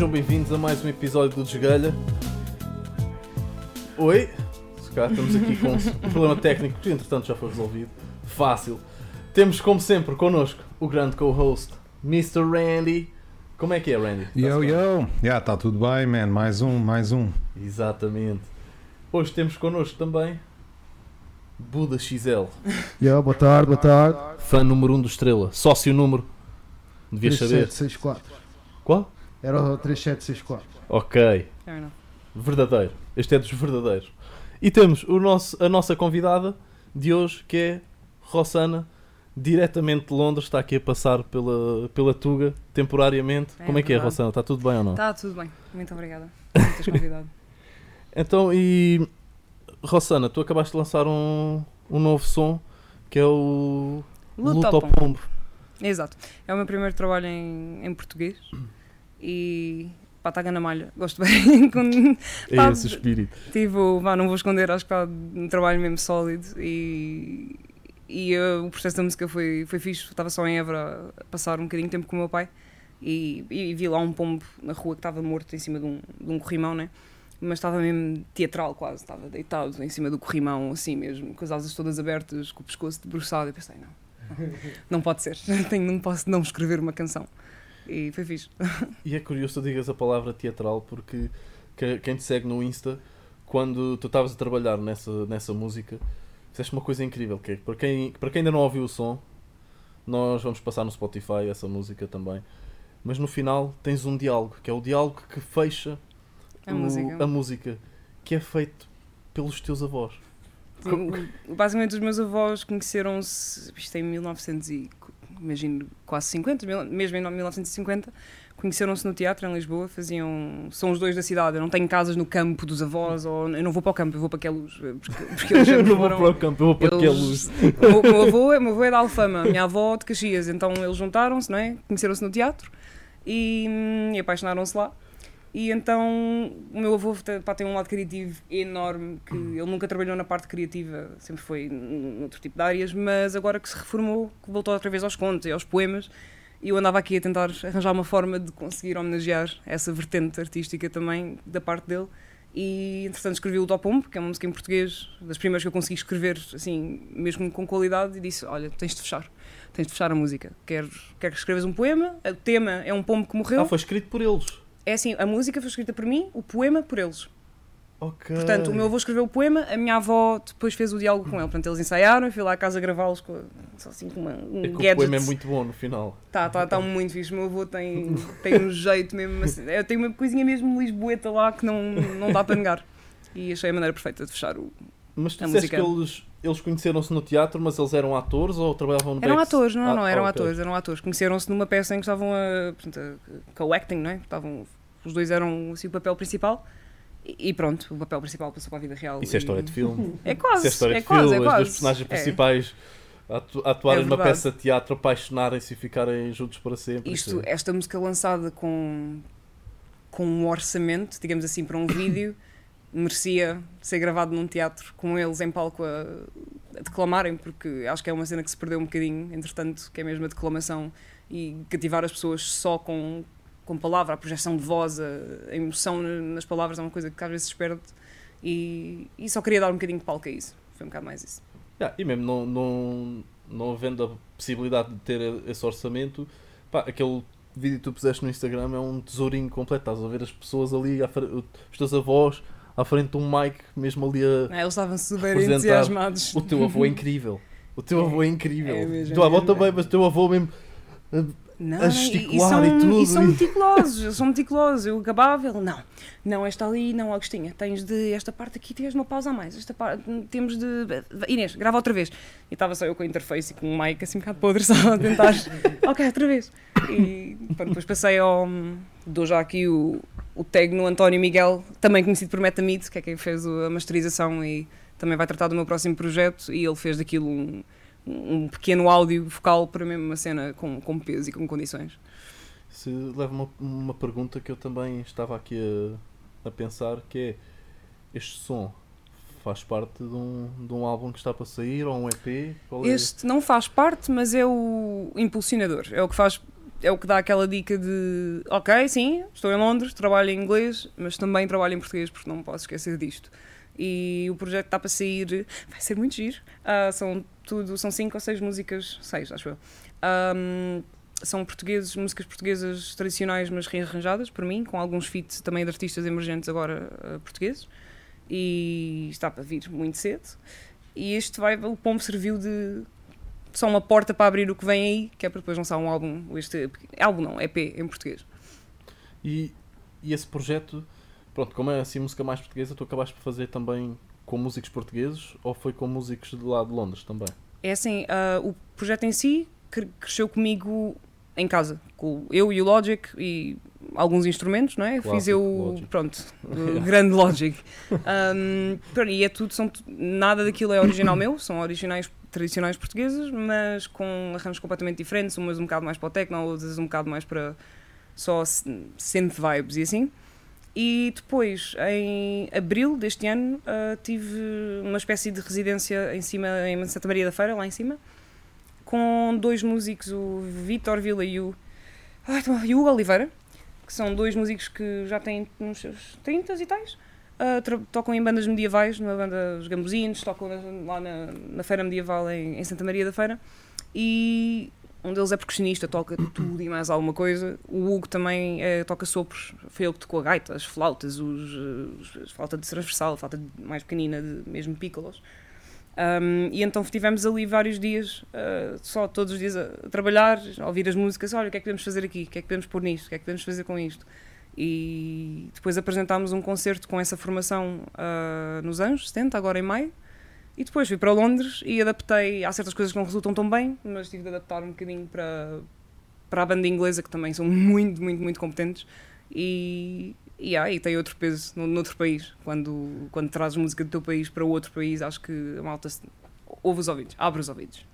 Sejam bem-vindos a mais um episódio do Desgalha. Oi, se calhar estamos aqui com um problema técnico que entretanto já foi resolvido. Fácil. Temos como sempre connosco o grande co-host, Mr. Randy. Como é que é, Randy? Yo, bem? yo! Já tá tudo bem, man. Mais um, mais um. Exatamente. Hoje temos connosco também Buda XL, Yo, boa tarde, boa tarde. fã número 1 um do Estrela, sócio número. Devias saber. 3764. Qual? Era o 3764. Ok. Fair enough. Verdadeiro. Este é dos verdadeiros. E temos o nosso, a nossa convidada de hoje, que é Rossana, diretamente de Londres, está aqui a passar pela, pela Tuga, temporariamente. É Como é que é. Rossana? Está tudo bem ou não? Tá tudo bem. Muito obrigada por teres convidado. Então, e Rossana, tu acabaste de lançar um, um novo som, que é o Luta ao ao Pombo. Pombo. Exato. É o meu primeiro trabalho em, em português e pá, está na malha. Gosto bem. É Pá, esse espírito. tive, o- vá, não vou esconder, acho que está um trabalho mesmo sólido e, e o processo da música foi, foi fixe. Estava só em Évora a passar um bocadinho de tempo com o meu pai e, e vi lá um pombo na rua que estava morto em cima de um, de um corrimão, né? Mas estava mesmo teatral quase, estava deitado em cima do corrimão, assim mesmo, com as asas todas abertas, com o pescoço debruçado. E pensei, não, não, não pode ser, Tenho, não posso não escrever uma canção. E foi fixe. E é curioso tu digas a palavra teatral porque que- quem te segue no Insta, quando tu estavas a trabalhar nessa, nessa música, fizeste uma coisa incrível, que é para quem, para quem ainda não ouviu o som, nós vamos passar no Spotify essa música também. Mas no final tens um diálogo, que é o diálogo que fecha A o- música. a música, que é feito pelos teus avós. Sim, basicamente, os meus avós conheceram-se, isto é em 1900 e, imagino, quase 50, mil- mesmo em 1950, conheceram-se no teatro em Lisboa, faziam, são os dois da cidade, eu não tenho casas no campo dos avós, ou eu não vou para o campo, eu vou para aquela luz, porque, porque eles eu não vou para o campo, eu vou para aquele luz. o meu, avô, é- meu avô é da Alfama, minha avó de Caxias, então eles juntaram-se, não é? Conheceram-se no teatro e, hum, e apaixonaram-se lá. E então o meu avô pá, tem um lado criativo enorme, que ele nunca trabalhou na parte criativa, sempre foi noutro tipo de áreas, mas agora que se reformou, que voltou outra vez aos contos e aos poemas, e eu andava aqui a tentar arranjar uma forma de conseguir homenagear essa vertente artística também da parte dele. E entretanto escrevi o Topombo, que é uma música em português, das primeiras que eu consegui escrever, assim, mesmo com qualidade, e disse: Olha, tens de fechar, tens de fechar a música. Quero, quero que escreves um poema, o tema é um pombo que morreu. Ah, foi escrito por eles. É assim, a música foi escrita por mim, o poema por eles. Ok. Portanto, o meu avô escreveu o poema, a minha avó depois fez o diálogo com ele. Portanto, eles ensaiaram, eu fui lá à casa gravá-los com, só assim, com uma, um É que o poema é muito bom no final. Tá, tá, tá muito fixe. O meu avô tem, tem um jeito mesmo. Assim, eu tenho uma coisinha mesmo lisboeta lá que não, não dá para negar. E achei a maneira perfeita de fechar o. Mas tu A disseste que música. eles, eles conheceram-se no teatro, mas eles eram atores ou trabalhavam no Eram atores, não, Ah, não, eram ok. atores, eram atores. Conheceram-se numa peça em que estavam a. Portanto, a co-acting, não é? Estavam, os dois eram assim, o papel principal. E, pronto, o papel principal passou para a vida real. Isso é e- história de filme. É Isso quase, é história é de quase, filme. é As quase. duas personagens É. principais atu- a atuarem É numa peça de teatro, apaixonarem-se e ficarem juntos para sempre. Isto, Isso é- esta música lançada com, com um orçamento, digamos assim, para um vídeo, merecia ser gravado num teatro com eles em palco a, a declamarem, porque acho que é uma cena que se perdeu um bocadinho, entretanto, que é mesmo a declamação e cativar as pessoas só com, com palavra, a projeção de voz, a, a emoção na- nas palavras é uma coisa que às vezes se perde e, e só queria dar um bocadinho de palco a isso. Foi um bocado mais isso. Yeah, e mesmo não, não, não havendo a possibilidade de ter esse orçamento, pá, aquele vídeo que tu puseste no Instagram é um tesourinho completo. Estás a ver as pessoas ali, os teus avós, à frente de um mic, mesmo ali a. Ah, Eles estavam super entusiasmados. O teu avô é incrível. O teu avô é incrível. É mesmo, o teu avô é também, mas o teu avô mesmo. Não, a gesticular e, e tudo, E são e- meticulosos, eles são meticulosos. Eu acabava, ele, não, não, esta ali, não, Agostinha, tens de, esta parte aqui tens uma pausa a mais, esta parte, temos de, Inês, grava outra vez. E estava só eu com a interface e com o mic assim um bocado podre, só a tentar, ok, outra vez. E pronto, depois passei ao, dou já aqui o, o tag no António Miguel, também conhecido por Metamid, que é quem fez a masterização e também vai tratar do meu próximo projeto, e ele fez daquilo um, um pequeno áudio vocal para mesmo uma cena com, com peso e com condições. Se leva uma, uma pergunta que eu também estava aqui a, a pensar, que é este som faz parte de um, de um álbum que está para sair ou um EP? É? Este não faz parte, mas é o impulsionador. É o que faz é o que dá aquela dica de ok, sim, estou em Londres, trabalho em inglês, mas também trabalho em português porque não posso esquecer disto. E o projeto está para sair, vai ser muito giro. Ah, são tudo, são cinco ou seis músicas, seis acho eu. Ahm, são portugueses, músicas portuguesas tradicionais, mas rearranjadas por mim, com alguns feats também de artistas emergentes agora ah, portugueses. E está para vir muito cedo. E este vai, o pombo serviu de só uma porta para abrir o que vem aí, que é para depois lançar um álbum, este álbum não, EP em português. E, e esse projeto, pronto, como é assim música mais portuguesa, tu acabaste por fazer também com músicos portugueses ou foi com músicos de lá de Londres também? É assim, ah, o projeto em si cre- cresceu comigo em casa, com eu e o Logic e alguns instrumentos, não é? Fiz Clássico eu, Logic. pronto, grande Logic. Um, pronto, e é tudo, são, nada daquilo é original meu, são originais tradicionais portugueses, mas com arranjos completamente diferentes, umas um bocado mais para o techno, outras um bocado mais para só synth vibes e assim. E depois, em abril deste ano, ah, tive uma espécie de residência em cima, em Santa Maria da Feira, lá em cima, com dois músicos, o Vitor Vila e o, tô- e o Hugo Oliveira, que são dois músicos que já têm uns seus 30 e tais. tra- tocam em bandas medievais, numa banda Os Gambuzinos, tocam na- lá na, na Feira Medieval em, em Santa Maria da Feira. E um deles é percussionista, toca tudo e mais alguma coisa. O Hugo também eh, toca sopros, foi ele que tocou a gaita, as flautas, os, eh, os, as flauta de transversal, a flauta de- mais pequenina, de, mesmo pícolos. Um, e então tivemos ali vários dias, uh, só todos os dias a, trabalhar, a ouvir as músicas, olha o que é que podemos fazer aqui, o que é que podemos pôr nisto, o que é que podemos fazer com isto. E depois apresentámos um concerto com essa formação uh, nos anos 70, agora em maio. E depois fui para Londres e adaptei. Há certas coisas que não resultam tão bem, mas tive de adaptar um bocadinho para, para a banda inglesa, que também são muito, muito, muito competentes. E, e, ah, e tem outro peso no, noutro país. Quando, quando trazes música do teu país para outro país, acho que a malta se- ouve os ouvidos, abre os ouvidos.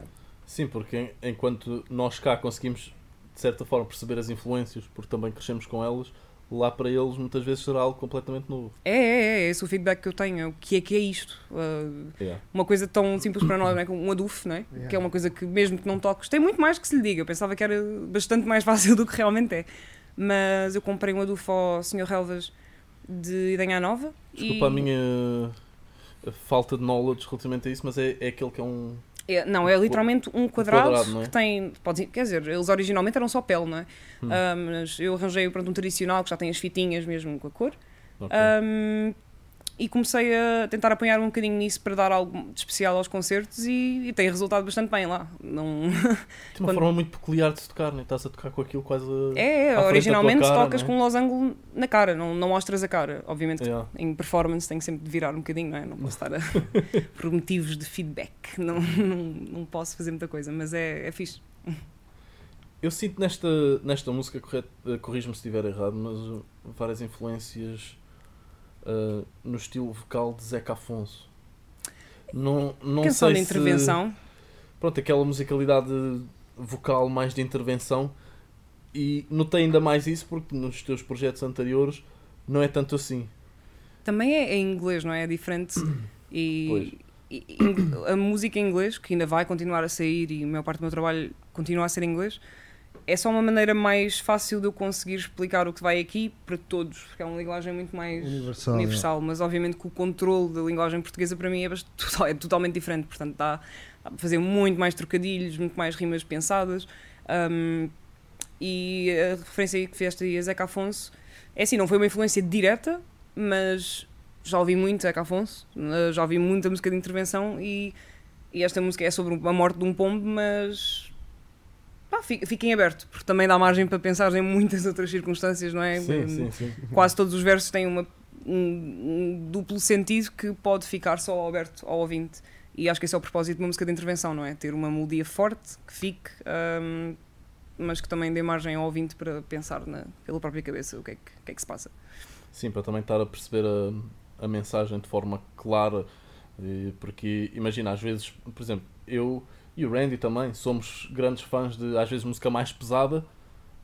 Sim, porque en- enquanto nós cá conseguimos de certa forma perceber as influências, porque também crescemos com elas, lá para eles muitas vezes será algo completamente novo. É, é, é, é esse o feedback que eu tenho. é O que é que é isto? Uh, Yeah. uma coisa tão simples para nós, não é? como um adufo, não é? Yeah. Que é uma coisa que, mesmo que não toques, tem muito mais que se lhe diga. Eu pensava que era bastante mais fácil do que realmente é. Mas eu comprei um adufo ao Sr. Relvas de Idanha Nova. Desculpa e... a minha falta de knowledge relativamente a isso, mas é, é aquele que é um. É, não, é literalmente um quadrado, quadrado, é? que tem. Pode, quer dizer, eles originalmente eram só pele, não é? Hum. Ah, mas eu arranjei pronto, um tradicional que já tem as fitinhas mesmo com a cor. ok. Um, e comecei a tentar apanhar um bocadinho nisso para dar algo de especial aos concertos e, e tem resultado bastante bem lá. Não... Tem uma quando- forma muito peculiar de se tocar, né? estás a tocar com aquilo quase. a- É, é, originalmente cara, tocas é? com um losango na cara, não, não mostras a cara. Obviamente que Yeah. em performance tenho sempre de virar um bocadinho, não é? Não posso estar a... por motivos de feedback, não, não, não posso fazer muita coisa, mas é, é fixe. Eu sinto nesta, nesta música, corrijo-me se estiver errado, mas várias influências uh, no estilo vocal de Zeca Afonso. Não, não Canção sei de intervenção. Se, pronto, aquela musicalidade vocal mais de intervenção. E notei ainda mais isso porque nos teus projetos anteriores não é tanto assim. Também é em inglês, não é? É diferente. E, e- e a música em inglês, que ainda vai continuar a sair e a maior parte do meu trabalho continua a ser em inglês, é só uma maneira mais fácil de eu conseguir explicar o que vai aqui para todos, porque é uma linguagem muito mais Universal, universal, mas obviamente que o controle da linguagem portuguesa para mim é, total- é totalmente diferente, portanto dá, dá para fazer muito mais trocadilhos, muito mais rimas pensadas. um, e a referência aí que fizeste aí a Zeca Afonso é assim, não foi uma influência direta, mas já ouvi muito Zeca Afonso, eh, já ouvi muita música de intervenção e, e esta música é sobre a morte de um pombo, mas pá, fi- fiquem aberto, porque também dá margem para pensar em muitas outras circunstâncias, não é? Sim, Hum, sim, sim. Quase todos os versos têm uma, um, um duplo sentido que pode ficar só aberto ao ouvinte. E acho que esse é o propósito de uma música de intervenção, não é? Ter uma melodia forte, que fique, hum, mas que também dê margem ao ouvinte para pensar na, pela própria cabeça o que é que, que, é que se passa. Sim, para também estar a perceber a, a mensagem de forma clara. E- Porque imagina, às vezes, por exemplo, eu e o Randy também somos grandes fãs de às vezes música mais pesada,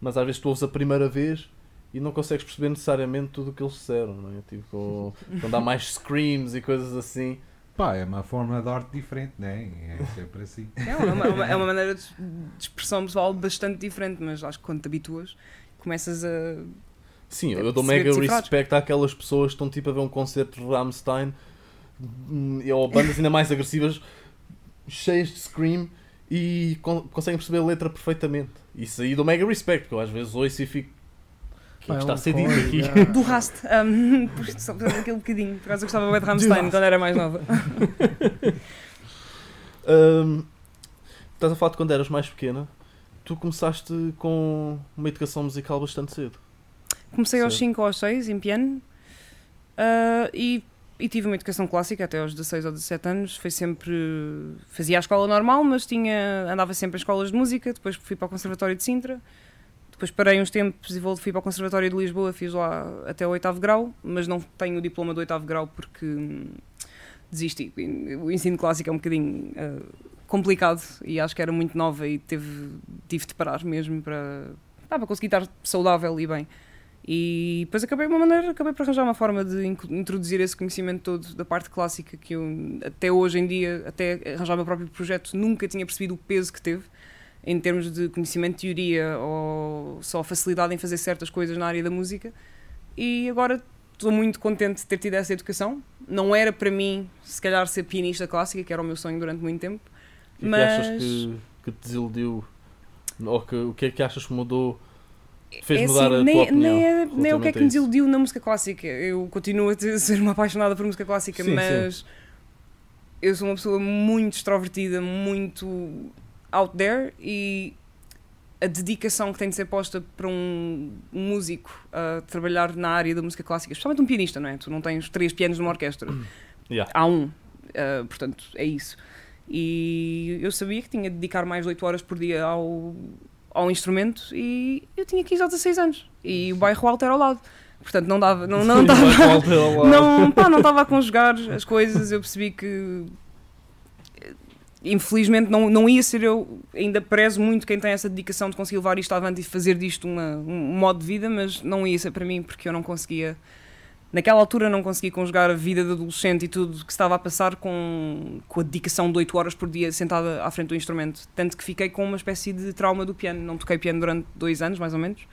mas às vezes tu ouves a primeira vez e não consegues perceber necessariamente tudo o que eles disseram, não é? Tipo, quando há mais screams e coisas assim, Pá, é uma forma de arte diferente, né? É sempre assim. É uma, é uma- é uma maneira de, expressão pessoal bastante diferente, mas acho que quando te habituas, começas a. Sim, eu dou mega respeito àquelas pessoas que estão tipo a ver um concerto de Rammstein hum, ou bandas ainda mais agressivas, cheias de scream e con- conseguem perceber a letra perfeitamente. Isso aí dou mega respeito, porque eu às vezes ouço e fico. O que é que é está um a ser dito código, aqui? Do Rast, um, só aquele bocadinho. Por causa eu gostava de Rammstein quando era mais nova. Hum, estás a falar de quando eras mais pequena. Tu começaste com uma educação musical bastante cedo. Comecei aos Certo. 5 ou aos 6 em piano ah, e, e tive uma educação clássica até aos 16 ou 17 anos. Foi sempre. Fazia a escola normal, mas tinha, andava sempre em escolas de música. Depois fui para o Conservatório de Sintra. Depois parei uns tempos e fui para o Conservatório de Lisboa. Fiz lá até o oitavo grau, mas não tenho o diploma do oitavo grau porque hum, desisti. O ensino clássico é um bocadinho ah, complicado e acho que era muito nova e teve, tive de parar mesmo para, para conseguir estar saudável e bem. E depois acabei uma maneira, acabei por arranjar uma forma de introduzir esse conhecimento todo da parte clássica que eu até hoje em dia, até arranjar o meu próprio projeto, nunca tinha percebido o peso que teve em termos de conhecimento de teoria ou só facilidade em fazer certas coisas na área da música. E agora estou muito contente de ter tido essa educação. Não era para mim, se calhar, ser pianista clássica, que era o meu sonho durante muito tempo. O que é Mas- que achas que, que te desiludiu? Ou que, o que é que achas que mudou? Fez É mudar a nem, tua nem, é, nem é o que é que me desiludiu na música clássica. Eu continuo a ser uma apaixonada por música clássica, Sim, sim. mas eu sou uma pessoa muito extrovertida, muito out there e a dedicação que tem de ser posta para um músico a trabalhar na área da música clássica, especialmente um pianista, não é? Tu não tens três pianos numa orquestra. Yeah. Há um. Uh, portanto, é isso. E eu sabia que tinha de dedicar mais de 8 horas por dia ao, ao instrumento e eu tinha 15 ou 16 anos. E o bairro alto era ao lado. Portanto, não dava. Não, não dava. Não, pá, não estava a conjugar as coisas. Eu percebi que. Infelizmente não, não ia ser eu, ainda prezo muito quem tem essa dedicação de conseguir levar isto avante e fazer disto uma, um modo de vida, mas não ia ser para mim porque eu não conseguia, naquela altura não conseguia conjugar a vida de adolescente e tudo que estava a passar com, com a dedicação de 8 horas por dia sentada à frente do instrumento. Tanto que fiquei com uma espécie de trauma do piano. Não toquei piano durante dois anos, mais ou menos.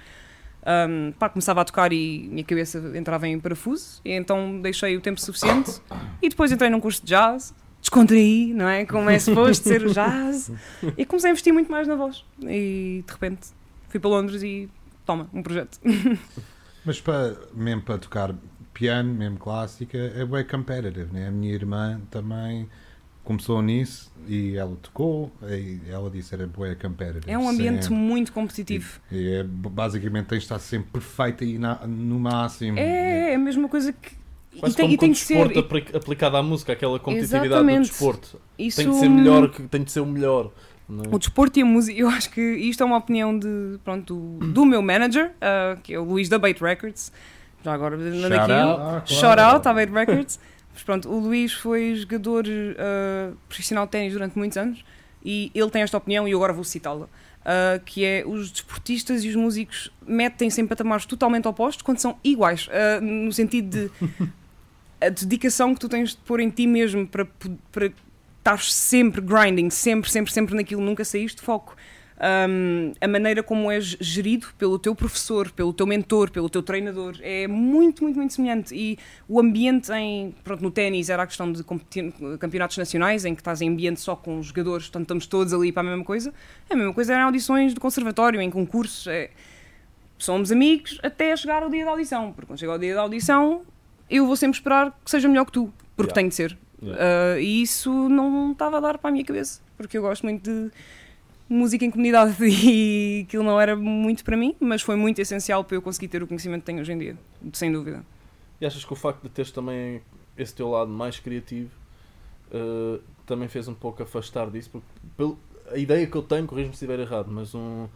Um, pá, começava a tocar e minha cabeça entrava em parafuso, e então deixei o tempo suficiente. E depois entrei num curso de jazz, descontraí, não é? Como é suposto ser o jazz, e comecei a investir muito mais na voz. E de repente fui para Londres e toma, um projeto. Mas para, mesmo para tocar piano, mesmo clássica, é bem competitive, né? A minha irmã também começou nisso e ela tocou e ela disse era bem competitive. É um ambiente sempre. muito competitivo. E é, basicamente tens de estar sempre perfeita e na- no máximo. É, é a mesma coisa que. E Quase tem, como e com tem ser. desporto apli- aplicado à música, aquela competitividade Exatamente. do desporto. Isso, Tem de ser melhor, que tem de ser o melhor. não é? O desporto e a música, eu acho que isto é uma opinião de, pronto, do, do meu manager, ah, que é o Luís da Bait Records. Já agora, Shout aqui. out. Ah, claro. Shout out à Bait Records. Mas pronto, o Luís foi jogador ah, profissional de ténis durante muitos anos e ele tem esta opinião e eu agora vou citá-la. ah, que é os desportistas e os músicos metem-se em patamares totalmente opostos quando são iguais, ah, no sentido de a dedicação que tu tens de pôr em ti mesmo para, para estar sempre grinding, sempre, sempre, sempre naquilo, nunca saíste de foco. Um, a maneira como és gerido pelo teu professor, pelo teu mentor, pelo teu treinador é muito, muito, muito semelhante. E o ambiente em, pronto, no ténis era a questão de campeonatos nacionais, em que estás em ambiente só com os jogadores, portanto estamos todos ali para a mesma coisa. A mesma coisa era em audições do conservatório, em concursos. É, somos amigos até chegar ao dia da audição, porque quando chega ao dia da audição eu vou sempre esperar que seja melhor que tu, porque Yeah. tem de ser. Yeah. Uh, e isso não estava a dar para a minha cabeça, porque eu gosto muito de música em comunidade e aquilo não era muito para mim, mas foi muito essencial para eu conseguir ter o conhecimento que tenho hoje em dia, sem dúvida. E achas que o facto de teres também esse teu lado mais criativo eh, também fez um pouco afastar disso? Porque pelo- a ideia que eu tenho, corrijo-me se estiver errado, mas um,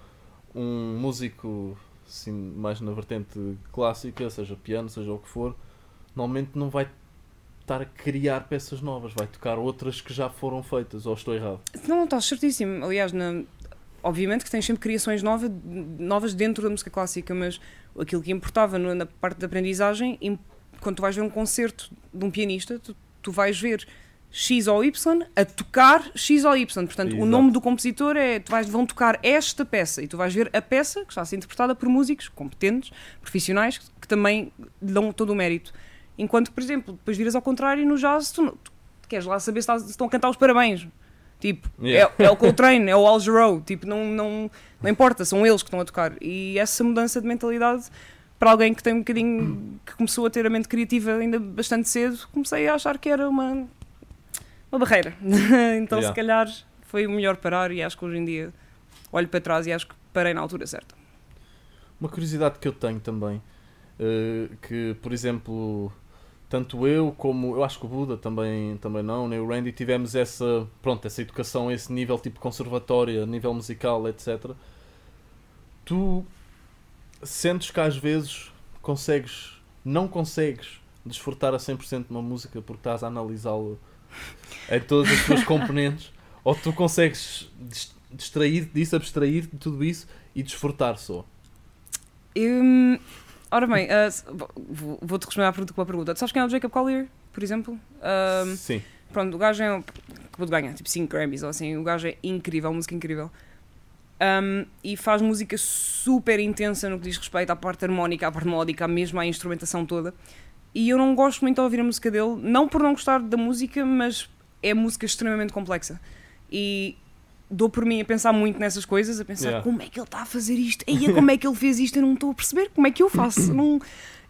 um músico assim, mais na vertente clássica, seja piano, seja o que for, normalmente não vai estar a criar peças novas, vai tocar outras que já foram feitas, ou estou errado? Não, estás certíssimo. Aliás, na- obviamente que tens sempre criações nova, novas dentro da música clássica, mas aquilo que importava na parte da aprendizagem, quando tu vais ver um concerto de um pianista, tu, tu vais ver X ou Y a tocar X ou Y. Portanto, o Exato. nome do compositor é tu vais, vão tocar esta peça e tu vais ver a peça que está a ser interpretada por músicos competentes, profissionais, que também dão todo o mérito. Enquanto, por exemplo, depois viras ao contrário no jazz, tu, tu queres lá saber se, está- se estão a cantar os parabéns. Tipo, Yeah. é, é o Coltrane, é o Al Jarreau, tipo, não, não, não importa, são eles que estão a tocar. E essa mudança de mentalidade, para alguém que tem um bocadinho, que começou a ter a mente criativa ainda bastante cedo, comecei a achar que era uma, uma barreira. então, Yeah. se calhar, foi o melhor parar e acho que hoje em dia olho para trás e acho que parei na altura certa. Uma curiosidade que eu tenho também, eh, que por exemplo, tanto eu como eu acho que o Buda também, também não, nem o Randy tivemos essa, pronto, essa educação esse nível tipo conservatória, nível musical, etc. Tu sentes que às vezes consegues, não consegues desfrutar a 100% de uma música porque estás a analisá-la em todas as suas componentes, ou tu consegues dis- distrair disso, abstrair de tudo isso e desfrutar só. Hum, ora bem, vou- vou-te responder à pergunta com uma pergunta. Tu sabes quem é o Jacob Collier, por exemplo? Ah, Sim. Pronto, o gajo é. um- Acabou de ganhar tipo 5 Grammys ou assim. O gajo é incrível, música incrível. Um, e faz música super intensa no que diz respeito à parte harmónica, à parte melódica, mesmo à instrumentação toda. E eu não gosto muito de ouvir a música dele, não por não gostar da música, mas é música extremamente complexa. E dou por mim a pensar muito nessas coisas, a pensar Yeah. como é que ele está a fazer isto, Eia, como é que ele fez isto, eu não estou a perceber, como é que eu faço? Não...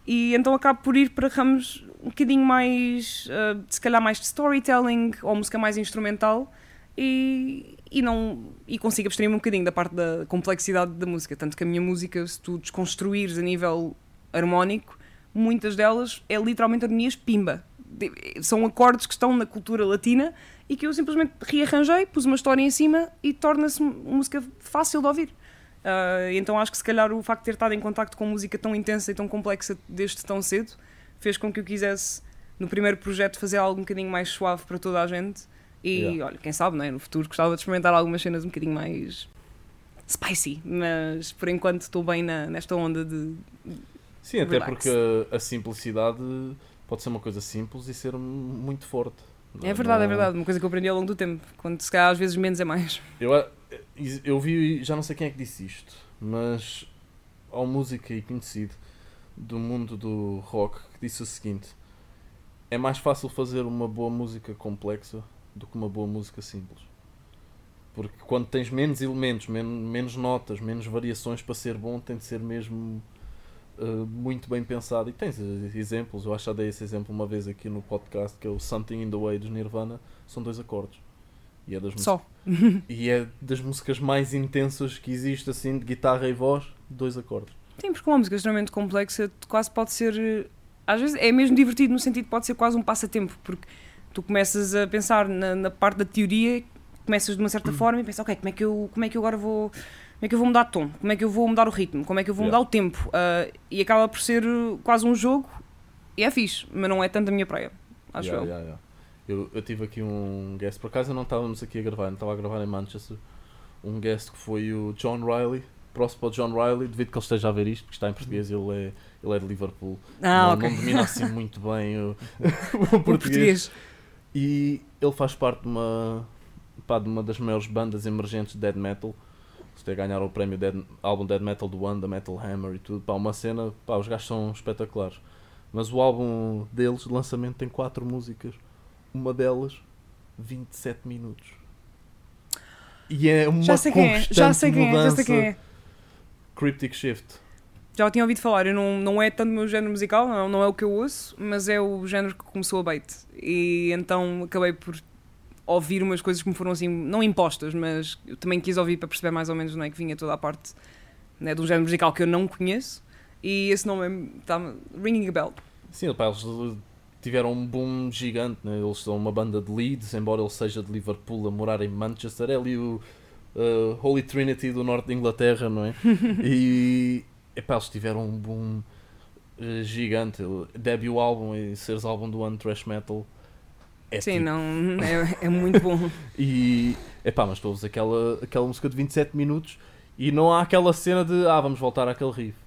E então acabo por ir para ramos um bocadinho mais, ah, se calhar mais de storytelling ou música mais instrumental e, e não e consigo abstrair-me um bocadinho da parte da complexidade da música. Tanto que a minha música, se tu desconstruires a nível harmónico, muitas delas é literalmente harmonias pimba. São acordes que estão na cultura latina e que eu simplesmente rearranjei, pus uma história em cima e torna-se uma música fácil de ouvir. Ah, então acho que se calhar o facto de ter estado em contacto com música tão intensa e tão complexa desde tão cedo fez com que eu quisesse, no primeiro projeto, fazer algo um bocadinho mais suave para toda a gente. E Yeah. olha, quem sabe, é? no futuro gostava de experimentar algumas cenas um bocadinho mais spicy, mas por enquanto estou bem na- nesta onda de. Sim, até Relax. porque a, a simplicidade pode ser uma coisa simples e ser muito forte. É verdade, é Não- verdade, uma coisa que eu aprendi ao longo do tempo, quando se calhar às vezes menos é mais. Eu, eu vi, já não sei quem é que disse isto, mas há um músico aí conhecido do mundo do rock que disse o seguinte: é mais fácil fazer uma boa música complexa do que uma boa música simples. Porque quando tens menos elementos, men menos notas, menos variações para ser bom, tem de ser mesmo uh, muito bem pensado. E tens exemplos, eu acho que já dei esse exemplo uma vez aqui no podcast, que é o Something in the Way dos Nirvana, são dois acordes. E é das Só. e é das músicas mais intensas que existe, assim, de guitarra e voz, dois acordes. Sim, porque uma música extremamente complexa quase pode ser. eh, Às vezes é mesmo divertido no sentido pode ser quase um passatempo, porque tu começas a pensar na, na parte da teoria, começas de uma certa forma e pensas, ok, como é que eu, como é que eu agora vou. Como é que eu vou mudar de tom? Como é que eu vou mudar o ritmo? Como é que eu vou Yeah. mudar o tempo? Ah, e acaba por ser eh, quase um jogo e é fixe, mas não é tanto a minha praia, acho Yeah, eu. yeah. Eu, eu tive aqui um guest, por acaso não estávamos aqui a gravar, não estava a gravar em Manchester. Um guest que foi o John Riley, próximo para o John Riley, devido que ele esteja a ver isto, porque está em português, ele é, ele é de Liverpool. Ah, não, ok. não domina assim muito bem o, o O português. português. E ele faz parte de uma, pá, de uma das maiores bandas emergentes de dead metal. Se ter ganhar o prémio dead, álbum Dead Metal do ano, da Metal Hammer e tudo. Pá, uma cena, pá, os gajos são espetaculares. Mas o álbum deles, de lançamento, tem quatro músicas. Uma delas, 27 minutos. E é uma Já sei quem é, já sei quem é, já sei quem é. Cryptic Shift. Já o tinha ouvido falar, eu não, não é tanto o meu género musical, não, não é o que eu ouço, mas é o género que começou a bait. E então acabei por ouvir umas coisas que me foram assim, não impostas, mas eu também quis ouvir para perceber mais ou menos não é, que vinha toda a parte né, de um género musical que eu não conheço. E esse nome está ringing a bell. Sim, pá, eles tiveram um boom gigante, né? eles são uma banda de Leeds, embora ele seja de Liverpool a morar em Manchester, é ali o uh, Holy Trinity do norte de Inglaterra, não é? e epá, eles tiveram um boom uh, gigante. O debut álbum e seres álbum do ano thrash metal é Sim, tipo- não, é, é muito bom. E epá, mas tu ouves aquela, aquela música de 27 minutos e não há aquela cena de ah, vamos voltar àquele riff.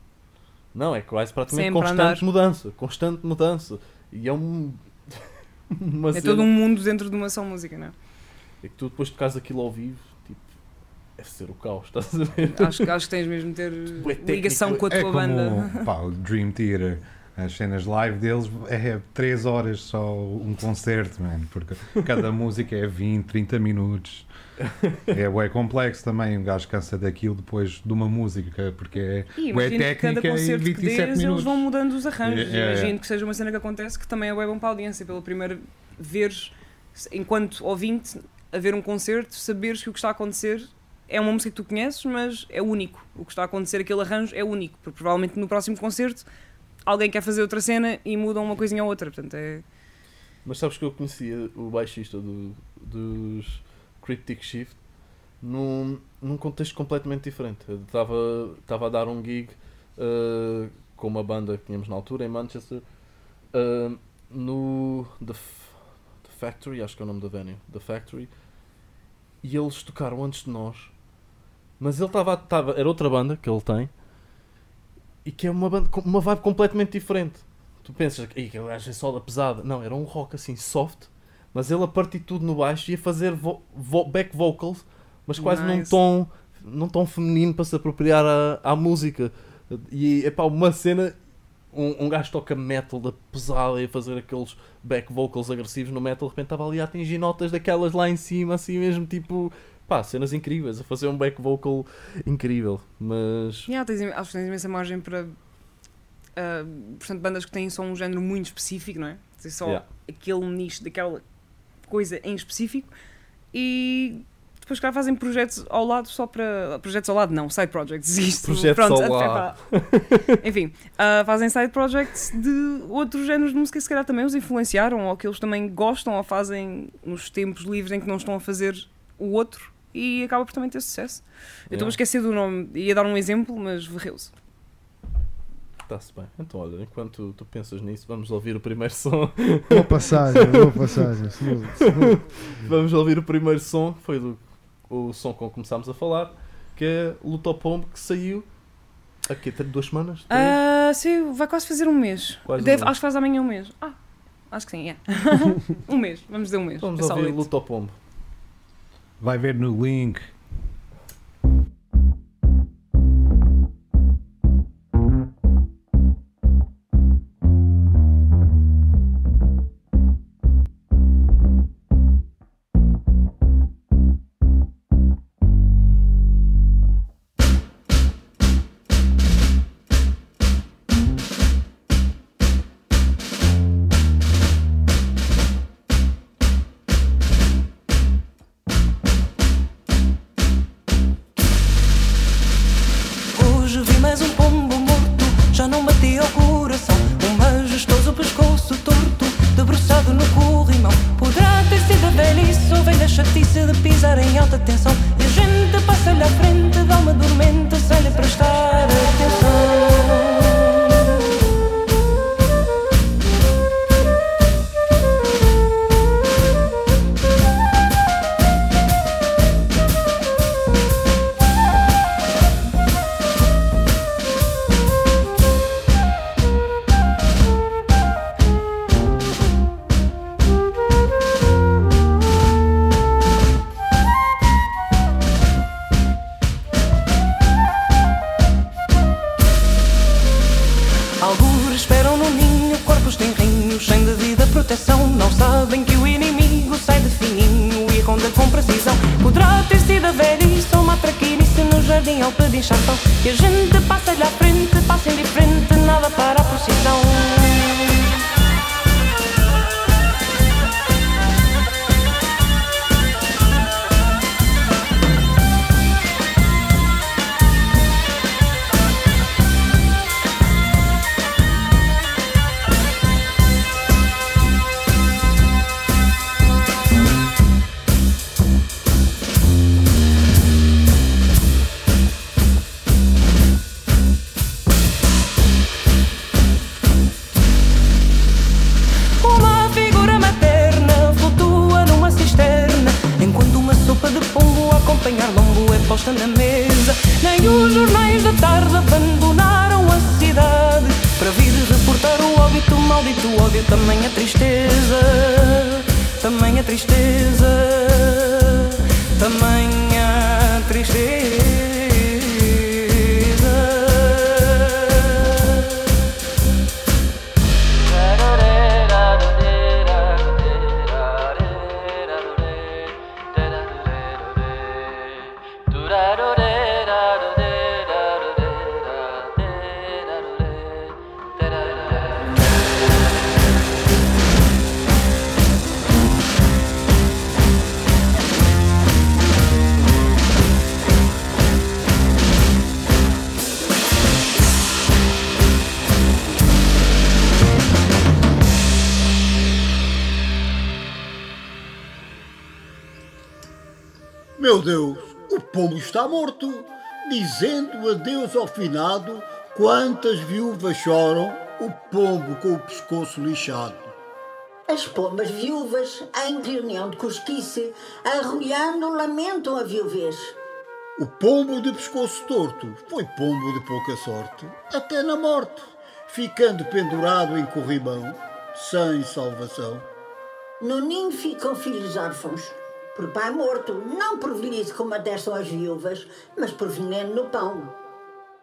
Não, é quase praticamente Sempre constante mudança, constante mudança. E é um. uma É cena. todo um mundo dentro de uma só música, não é? É que tu depois tocares aquilo ao vivo, tipo, deve ser o caus, estás a ver? Acho, que- acho que tens mesmo de ter técnico. ligação com a tua é como banda. pá, o Dream Theater. As cenas live deles é 3 horas só um concerto, man, porque cada música é 20, 30 minutos. É bué complexo também, um gajo cansa daquilo depois de uma música, porque é bué cada técnica e concerto que 27 dês, eles minutos. vão mudando os arranjos. É, é, é. Imagino que seja uma cena que acontece que também é bem bom para a audiência. Pela primeira vez, enquanto ouvinte, a ver um concerto, saberes que o que está a acontecer é uma música que tu conheces, mas é único. O que está a acontecer, aquele arranjo, é único. Porque provavelmente no próximo concerto alguém quer fazer outra cena e muda uma coisinha ou outra. Portanto, é. Mas sabes que eu conhecia o baixista do, dos Cryptic Shift num, num contexto completamente diferente. Estava estava a dar um gig uh, com uma banda que tínhamos na altura em Manchester uh, no The, The Factory, acho que é o nome da venue, The Factory, e eles tocaram antes de nós. Mas ele estava era outra banda que ele tem e que é uma banda com uma vibe completamente diferente. Tu pensas que "Ih, aquele gajo é sola pesada. Não, era um rock assim soft, mas ele a partir tudo no baixo e a fazer vo- vo- back vocals, mas quase num Nice. tom, num tom feminino para se apropriar à, à música. E é pá, uma cena. Um, um gajo toca metal da pesada e a fazer aqueles back vocals agressivos no metal, de repente estava ali a atingir notas daquelas lá em cima, assim mesmo, tipo, pá, cenas incríveis, a fazer um back vocal incrível. Mas Yeah, tens, acho que tens imensa margem para. ah, portanto, bandas que têm só um género muito específico, não é? Só Yeah. aquele nicho daquela coisa em específico e depois cá fazem projetos ao lado só para. Projetos ao lado, não, side projects. Isto, Projetos pronto, ao é lado. Enfim, ah, fazem side projects de outros géneros de música que se calhar também os influenciaram ou que eles também gostam ou fazem nos tempos livres em que não estão a fazer o outro e acaba por também ter sucesso. Eu estou a Yeah. esquecer do nome, ia dar um exemplo, mas varreu-se. Está-se bem. Então, olha, enquanto tu pensas nisso, vamos ouvir o primeiro som. Boa passagem, boa passagem. Vamos ouvir o primeiro som, que foi do, o som com que começámos a falar, que é Lutopombo, que saiu aqui, tem duas semanas? Três? Ah, sim, vai quase fazer um mês. Quase um Deve- mês. Acho que faz amanhã um mês. Ah, acho que sim, é. um mês, vamos dizer um mês. vamos é ouvir. Lutopombo. Vai ver no link. Está morto. Dizendo adeus ao finado, quantas viúvas choram, o pombo com o pescoço lixado. As pombas viúvas, em reunião de cosquice, arrulhando lamentam a viuvez. O pombo de pescoço torto foi pombo de pouca sorte, até na morte, ficando pendurado em corrimão, sem salvação. No ninho ficam filhos órfãos, por pai morto, não por velhice como atestam as viúvas, mas por veneno no pão.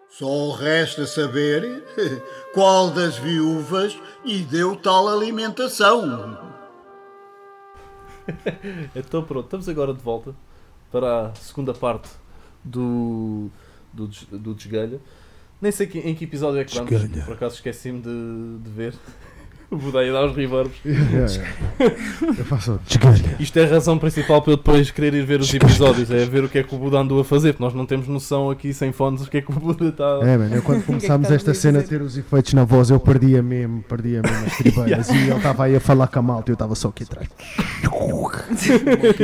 Só resta saber qual das viúvas lhe deu tal alimentação. Então pronto, estamos agora de volta para a segunda parte do, do, do Desgalha. Nem sei que- em que episódio é que vamos, por acaso esqueci-me de, de ver. A dar os reverbs. Yeah, yeah. Eu faço desgalha. Isto é a razão principal para eu depois querer ir ver os episódios, é ver o que é que o Buda andou a fazer, porque nós não temos noção aqui sem fones o que é que o Buda está É, mano, eu quando começámos estás esta a cena a ter os efeitos na voz, eu perdia mesmo, perdia mesmo as tribeiras. E ele estava aí a falar com a malta e eu estava só aqui atrás.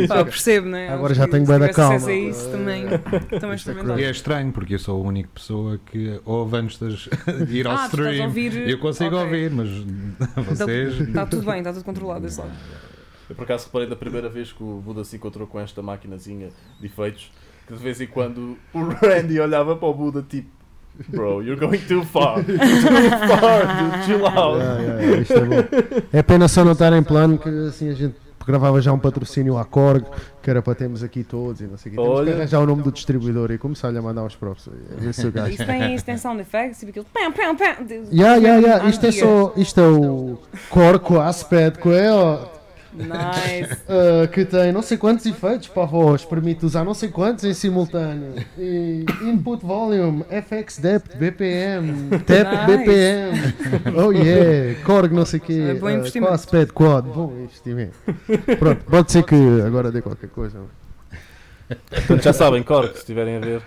Pá, percebo, né? Agora já tenho bué da calma. a isso também, também. E é estranho, porque eu sou a única pessoa que ouve antes de ir ao Ah, a stream. Eu consigo ok. ouvir, mas vocês. Está tudo bem, está tudo controlado desse lado. Eu por acaso reparei da primeira vez que o Buda se encontrou com esta maquinazinha de efeitos que de vez em quando o Randy olhava para o Buda tipo Bro, you're going too far. Too far, dude, chill out. Yeah, yeah, yeah, isto é bom. É pena só não estar em plano que assim a gente gravava já um patrocínio à Korg, que era para termos aqui todos e não sei o quê. Temos que Olha. arranjar o nome do distribuidor e começar-lhe a mandar os próprios. A ver se o gajo. Isso tem, tem sound effects, tipo aquilo. Pam, pam, pam. Yeah, yeah, yeah. Isto é só. Isto é o Korg com aspecto, é, ó, Nice. uh, que tem não sei quantos efeitos para a voz, permite usar não sei quantos em simultâneo. E input volume, FX depth, BPM, tap Nice. BPM. Oh yeah, Korg não sei o quê. É bom uh, investimento. aspecto quad, bom investimento. Pronto, pode ser que agora dê qualquer coisa. Portanto, já sabem, Cork, se estiverem a ver.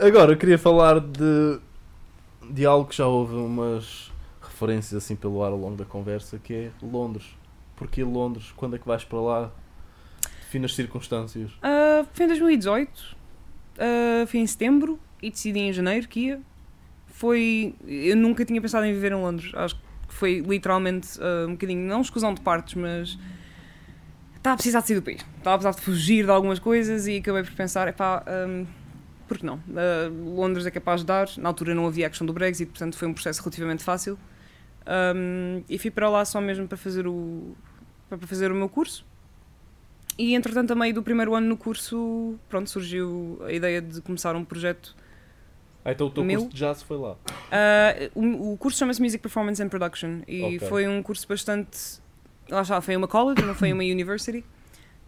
Agora, eu queria falar de, de algo que já houve umas referências assim pelo ar ao longo da conversa, que é Londres. Porquê Londres? Quando é que vais para lá? Define as circunstâncias. Ah, foi em 2018, ah, foi em setembro e decidi em janeiro que ia. Foi. Eu nunca tinha pensado em viver em Londres. Acho que foi literalmente ah, um bocadinho, não escusão de partes, mas. Estava a precisar de sair do país. Estava a precisar de fugir de algumas coisas e acabei por pensar: epá, um, por que não? Ah, Londres é capaz de dar. Na altura não havia a questão do Brexit, portanto foi um processo relativamente fácil. Um, e fui para lá só mesmo para fazer o, para fazer o meu curso. E entretanto, a meio do primeiro ano no curso, pronto, surgiu a ideia de começar um projeto. Ah, então o teu Meu? curso de jazz foi lá. Ah, o, o curso chama-se Music Performance and Production e Ok. foi um curso bastante. Lá está, foi uma college, não foi uma university.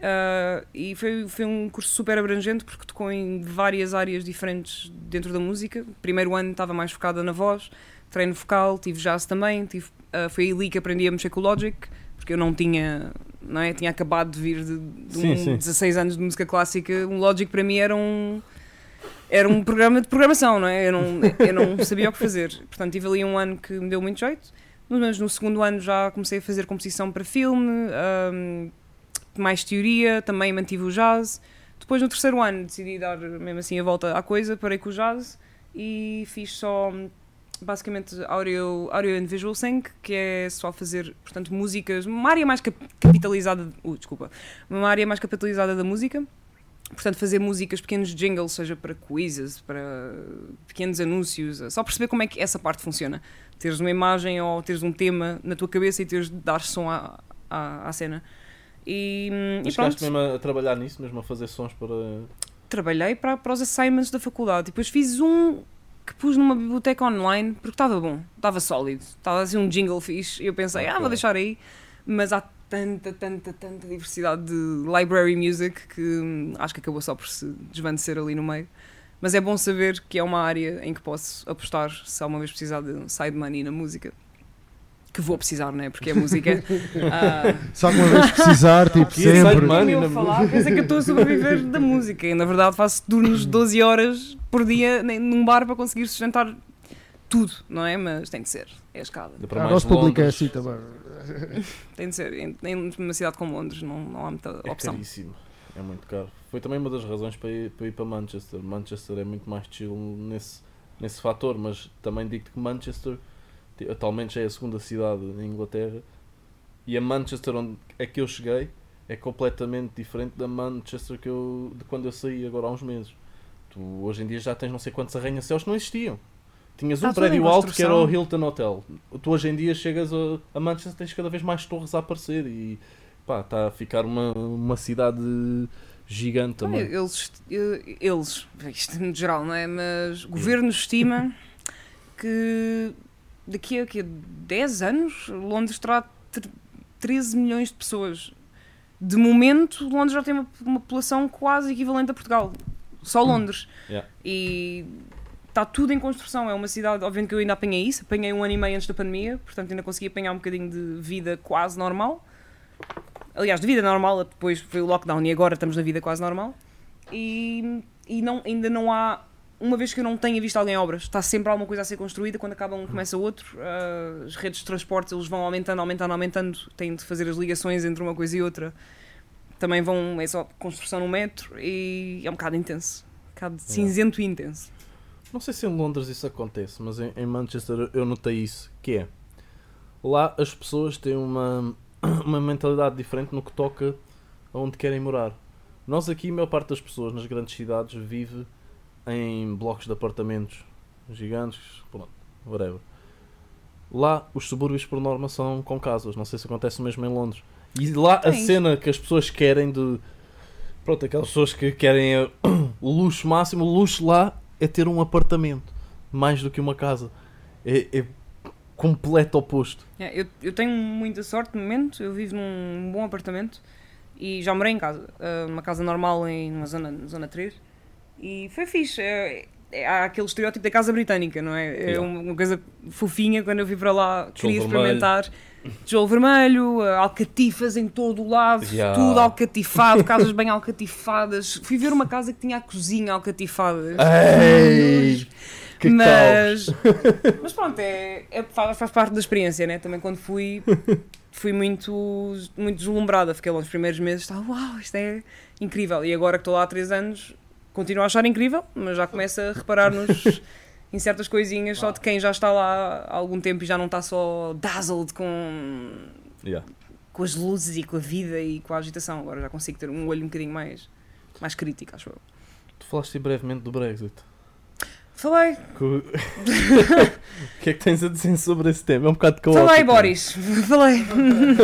Ah, e foi, foi um curso super abrangente porque tocou em várias áreas diferentes dentro da música. Primeiro ano estava mais focada na voz, treino vocal, tive jazz também. Tive, ah, foi ali que aprendi a mexer com o Logic, porque eu não tinha. Não é? Tinha acabado de vir de, de Sim, um sim. 16 anos de música clássica. Um Logic para mim era um era um programa de programação, não é? Eu não, eu não sabia o que fazer. Portanto, tive ali um ano que me deu muito jeito. Mas no segundo ano já comecei a fazer composição para filme, hum, mais teoria, também mantive o jazz. Depois, no terceiro ano, decidi dar mesmo assim a volta à coisa, parei com o jazz e fiz só basicamente audio, audio and visual sync, que é só fazer, portanto, músicas, uma área mais cap- capitalizada, uh, desculpa, uma área mais capitalizada da música. portanto, fazer músicas, pequenos jingles, seja para quizzes, para pequenos anúncios, só perceber como é que essa parte funciona. Teres uma imagem ou teres um tema na tua cabeça e teres de dar som à, à, à cena. E, e Mas pronto, chegaste mesmo a trabalhar nisso, mesmo a fazer sons para. trabalhei para, para os assignments da faculdade. E depois fiz um que pus numa biblioteca online porque estava bom, estava sólido, estava assim um jingle fixe. E eu pensei, ah, vou deixar aí. Mas há tanta, tanta, tanta diversidade de library music que hum, acho que acabou só por se desvanecer ali no meio. Mas é bom saber que é uma área em que posso apostar se alguma vez precisar de side money na música. Que vou precisar, não é? Porque a música. ah, Só que uma vez precisar, tipo, sempre. money? eu falar, pensa que eu estou a sobreviver da música e na verdade faço turnos de 12 horas por dia nem- num bar para conseguir sustentar tudo, não é? Mas tem de ser, é a escada. Para Ah, nosso público é assim também. Tem de ser. Em, em uma cidade como Londres não, não há muita É opção. caríssimo. É muito caro. Foi também uma das razões para ir para, ir para Manchester. Manchester é muito mais chill nesse, nesse fator, mas também digo-te que Manchester te- atualmente já é a segunda cidade em Inglaterra e a Manchester onde é que eu cheguei é completamente diferente da Manchester que eu, de quando eu saí agora há uns meses. Tu hoje em dia já tens não sei quantos arranha-céus que não existiam. Tinhas um prédio alto que era o. Hilton Hotel. Tu hoje em dia chegas a, a Manchester tens cada vez mais torres a aparecer e pá, está a ficar uma, uma cidade gigante também. Eles, eles, isto no geral, não é? Mas o governo estima que daqui a quê? 10 anos Londres terá tre- 13 milhões de pessoas. De momento, Londres já tem uma, uma população quase equivalente a Portugal. Só Londres. Yeah. E está tudo em construção. É uma cidade, obviamente que eu ainda apanhei isso. Apanhei um ano e meio antes da pandemia, portanto ainda consegui apanhar um bocadinho de vida quase normal. Aliás, de vida normal, depois foi o lockdown e agora estamos na vida quase normal. E, e não, ainda não há. Uma vez que eu não tenha visto alguém em obras, está sempre alguma coisa a ser construída, quando acaba um começa outro. Ah, as redes de transportes eles vão aumentando, aumentando, aumentando, têm de fazer as ligações entre uma coisa e outra. Também vão, é só construção no metro e é um bocado intenso. Um bocado cinzento e intenso. Não sei se em Londres isso acontece, mas em, em Manchester eu notei isso, que é lá as pessoas têm uma, uma mentalidade diferente no que toca a onde querem morar. Nós aqui, a maior parte das pessoas nas grandes cidades vive em blocos de apartamentos gigantes, pronto, whatever. Lá os subúrbios por norma são com casas, não sei se acontece mesmo em Londres. E lá a cena que as pessoas querem de pronto, aquelas pessoas que querem o luxo máximo, o luxo lá é ter um apartamento, mais do que uma casa. É, é completo oposto. É, eu, eu tenho muita sorte no momento, eu vivo num bom apartamento e já morei em casa, ah, uma casa normal em uma zona, zona 3 e foi fixe. É, é, há aquele estereótipo da casa britânica, não é? É Yeah. uma, uma coisa fofinha quando eu fui para lá, queria experimentar. Tijolo vermelho, ah, alcatifas em todo o lado, Yeah. tudo alcatifado, casas bem alcatifadas. Fui ver uma casa que tinha a cozinha alcatifada. Ei, que mas, mas pronto, é, é- faz, faz parte da experiência, né? Também quando fui, fui muito, muito deslumbrada. Fiquei lá nos primeiros meses, estava, uau, isto é incrível. E agora que estou lá há 3 anos, continuo a achar incrível, mas já começo a reparar-nos em certas coisinhas só de quem já está lá há algum tempo e já não está só dazzled com, Yeah. com as luzes e com a vida e com a agitação. Agora já consigo ter um olho um bocadinho mais, mais crítico, acho eu. Tu falaste brevemente do Brexit. Falei, O que é que tens a dizer sobre esse tema? É um bocado caótico. falei, é? Boris, falei. Boris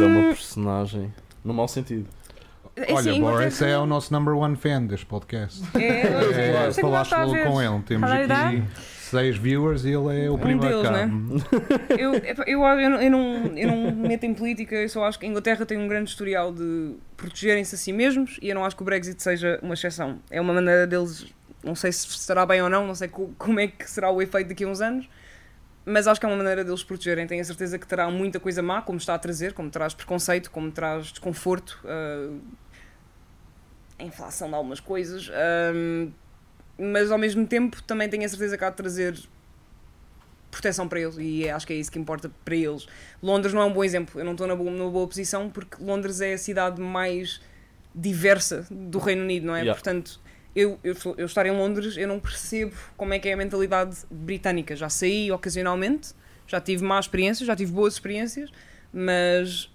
é uma Um, personagem, no mau sentido. É Olha, assim, Boris Inglaterra- é o nosso number one fan deste podcast. É, É, lá falaste ver. com ele. Temos aqui seis viewers e ele é o primeiro deles, cá. né? Eu, eu, eu, não- eu, não, eu não me meto em política, eu só acho que a Inglaterra tem um grande historial de protegerem-se a si mesmos e eu não acho que o Brexit seja uma exceção. É uma maneira deles, não sei se será bem ou não, não sei co- como é que será o efeito daqui a uns anos, mas acho que é uma maneira deles protegerem. Tenho a certeza que terá muita coisa má, como está a trazer, como traz preconceito, como traz desconforto, ah, a inflação de algumas coisas, ah, mas ao mesmo tempo também tenho a certeza que há de trazer proteção para eles e acho que é isso que importa para eles. Londres não é um bom exemplo, eu não estou na boa, numa boa posição porque Londres é a cidade mais diversa do Reino Unido, não é? Yeah. Portanto, eu, eu, eu estar em Londres, eu não percebo como é que é a mentalidade britânica. Já saí ocasionalmente, já tive más experiências, já tive boas experiências, mas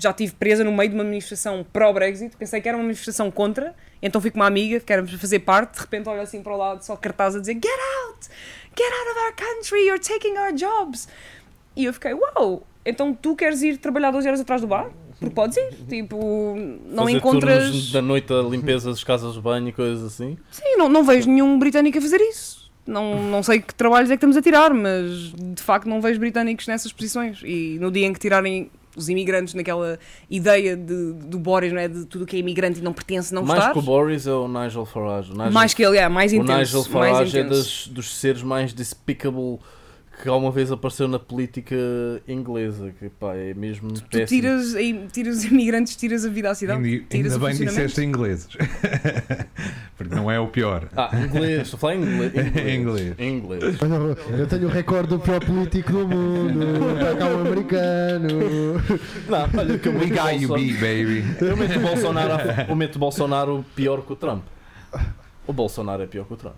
já estive presa no meio de uma manifestação pró-Brexit, pensei que era uma manifestação contra, então fui com uma amiga que éramos fazer parte, de repente olho assim para o lado, só cartaz a dizer Get out! Get out of our country! You're taking our jobs! E eu fiquei, uau! Então tu queres ir trabalhar 12 horas atrás do bar? Porque podes ir. Tipo, não Fazer encontras. da noite a limpeza das casas de banho e coisas assim. Sim, não, não vejo nenhum britânico a fazer isso. Não, não sei que trabalhos é que estamos a tirar, mas de facto não vejo britânicos nessas posições. E no dia em que tirarem os imigrantes naquela ideia de, do Boris, não é? De tudo o que é imigrante e não pertence, não mais gostar. que o Boris é o Nigel Farage. O Nigel, mais que ele, é, mais o intenso. Nigel mais Farage é das, dos seres mais despicable que alguma vez apareceu na política inglesa. Que pá, é mesmo Tu péssimo. tiras, tiras os imigrantes, tiras a vida à cidade. Ainda, tiras ainda bem disseste ingleses. Porque não é o pior. Ah, inglês, estou a falar em inglês. Inglês. Inglês. Eu tenho o recorde do pior político do mundo. Está cá um americano. Não, olha que eu We meto, got you beat, baby. meto Bolsonaro, eu meto o Bolsonaro pior que o Trump. O Bolsonaro é pior que o Trump.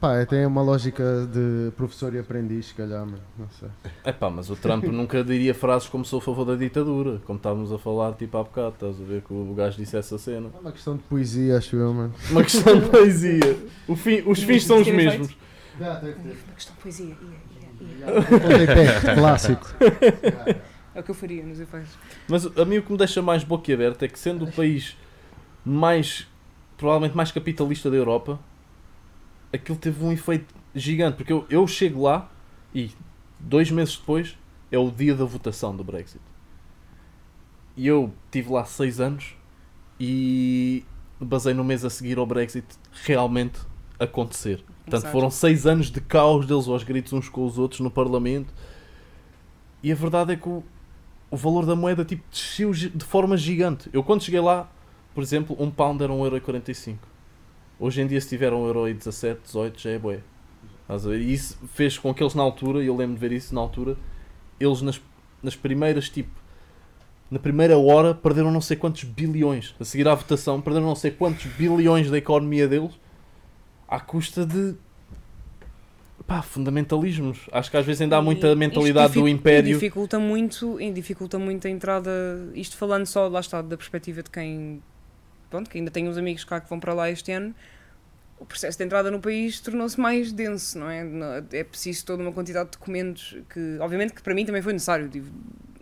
Pá, tem uma lógica de professor e aprendiz, se calhar, mano. Não sei. É pá, mas o Trump nunca diria frases como sou a favor da ditadura, como estávamos a falar tipo há bocado, estás a ver que o gajo disse essa cena. É uma questão de poesia, acho eu, mano. Uma questão de poesia. O fim- os fins são os mesmos. Uma questão de poesia. clássico. É o que eu faria nos efeitos. Mas a mim o que me deixa mais boquiaberto é que sendo o país mais, provavelmente mais capitalista da Europa, aquilo teve um efeito gigante, porque eu, eu chego lá e dois meses depois é o dia da votação do Brexit. E eu tive lá seis anos e basei no mês a seguir ao Brexit realmente acontecer. Portanto, foram seis anos de caos deles aos gritos uns com os outros no Parlamento. E a verdade é que o, o valor da moeda tipo, desceu de forma gigante. Eu quando cheguei lá, por exemplo, um pound era 1,45€. Hoje em dia se tiver 1,17€, 18€ já é bué. E isso fez com que eles na altura, e eu lembro de ver isso na altura, eles nas, nas primeiras tipo na primeira hora perderam não sei quantos bilhões. A seguir à votação, perderam não sei quantos bilhões da economia deles à custa de pá, fundamentalismos. Acho que às vezes ainda há muita E mentalidade do império. E dificulta muito, e dificulta muito a entrada, isto falando só, lá está, da perspectiva de quem, pronto, que ainda tem uns amigos cá que vão para lá este ano, o processo de entrada no país tornou-se mais denso, não é? É preciso toda uma quantidade de documentos que, obviamente que para mim também foi necessário, tive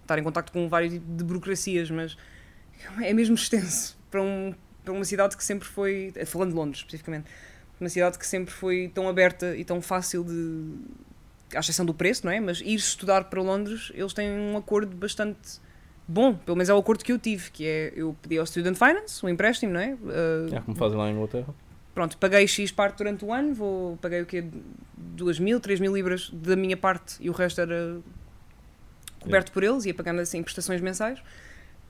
estar em contacto com vários tipos de burocracias, mas é mesmo extenso para, um, para uma cidade que sempre foi, falando de Londres especificamente, uma cidade que sempre foi tão aberta e tão fácil de, à exceção do preço, não é? Mas ir estudar para Londres, eles têm um acordo bastante bom, pelo menos é o acordo que eu tive, que é, eu pedi ao Student Finance, um empréstimo, não é? Uh, É como fazem lá em Inglaterra. pronto, paguei X parte durante o ano, vou, paguei o quê? 2 mil, 3 mil libras da minha parte e o resto era coberto por eles, ia pagando assim prestações mensais.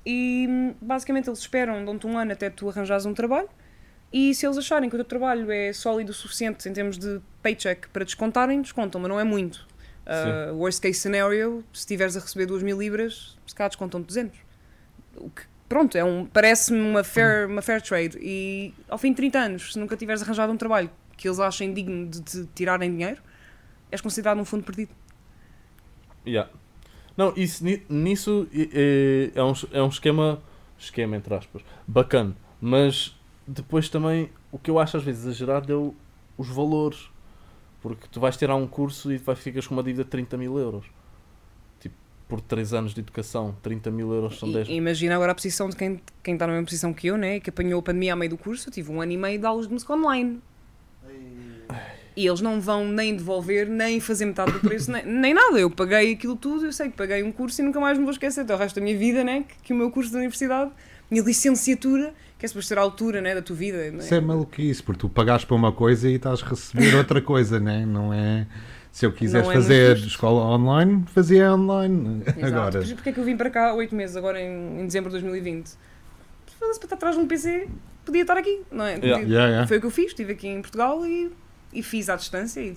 E basicamente eles esperam, dão-te um ano até tu arranjares um trabalho. E se eles acharem que o teu trabalho é sólido o suficiente em termos de paycheck para descontarem, descontam, mas não é muito. Uh, worst case scenario, se estiveres a receber 2 mil libras, se calhar descontam 200. O que, pronto, é um, parece-me uma fair, uma fair trade. E ao fim de 30 anos, se nunca tiveres arranjado um trabalho que eles achem digno de te tirarem dinheiro, és considerado um fundo perdido. Yeah. Não, isso, ni- nisso é, é, um, é um esquema, esquema entre aspas, bacana. Mas depois também o que eu acho às vezes exagerado é o- os valores. Porque tu vais ter lá um curso e vai, ficas com uma dívida de 30 mil euros. Tipo, por 3 anos de educação, 30 mil euros são E- 10 e imagina agora a posição de quem, quem está na mesma posição que eu, né? que apanhou a pandemia a meio do curso. Eu tive um ano e meio de aulas de música online. E eles não vão nem devolver, nem fazer metade do preço, nem, nem nada. Eu paguei aquilo tudo, eu sei que paguei um curso e nunca mais me vou esquecer até o resto da minha vida, né? que, que o meu curso da universidade, minha licenciatura, que é suposto ser a altura né? da tua vida. Né? Isso é maluquice, porque tu pagaste para uma coisa e estás a receber outra coisa, né? não é? Se eu quisesse é fazer justo. escola online, fazia online. Exato. Agora, Por- Porque é que eu vim para cá oito meses, agora em, em dezembro de 2020? Foda-se, para estar atrás de um PC, podia estar aqui, não é? Yeah. Podia- Yeah, yeah. Foi o que eu fiz, estive aqui em Portugal e, e fiz à distância e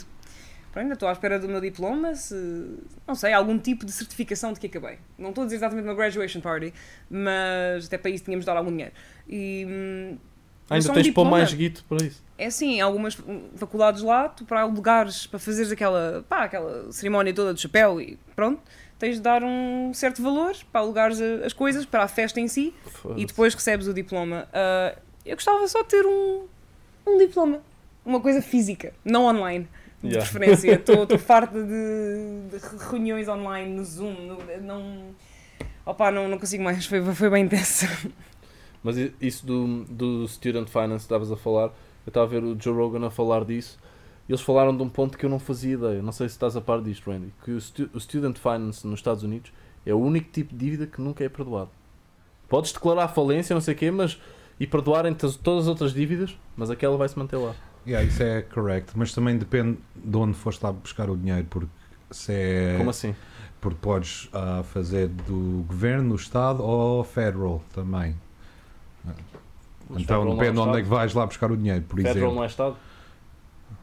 pronto, ainda estou à espera do meu diploma, se, não sei, algum tipo de certificação de que acabei. Não estou a dizer exatamente uma graduation party, mas até para isso tínhamos de dar algum dinheiro. E, hum, ainda só um tens de pôr mais guito para isso. É assim, em algumas faculdades lá, tu para lugares para fazeres aquela, pá, aquela cerimónia toda de chapéu e pronto, tens de dar um certo valor para alugares a- as coisas, para a festa em si e depois recebes o diploma. Ah, eu gostava só de ter um, um diploma, uma coisa física, não online. De Yeah. preferência, estou farta de, de reuniões online no Zoom, no- não, opa, não, não consigo mais, foi, foi bem intensa. Mas isso do, do Student Finance estavas a falar, eu estava a ver o Joe Rogan a falar disso. e Eles falaram de um ponto que eu não fazia ideia. Não sei se estás a par disto, Randy. Que o, stu- o Student Finance nos Estados Unidos é o único tipo de dívida que nunca é perdoado. Podes declarar falência, não sei o quê, mas. e perdoarem todas as outras dívidas, mas aquela vai se manter lá. Yeah, isso é correct, mas também depende de onde foste lá buscar o dinheiro, porque se é. Como assim? Porque podes ah, fazer do governo, do Estado ou federal também. Mas então federal não depende de onde é que vais lá buscar o dinheiro, por Federal exemplo. não é Estado?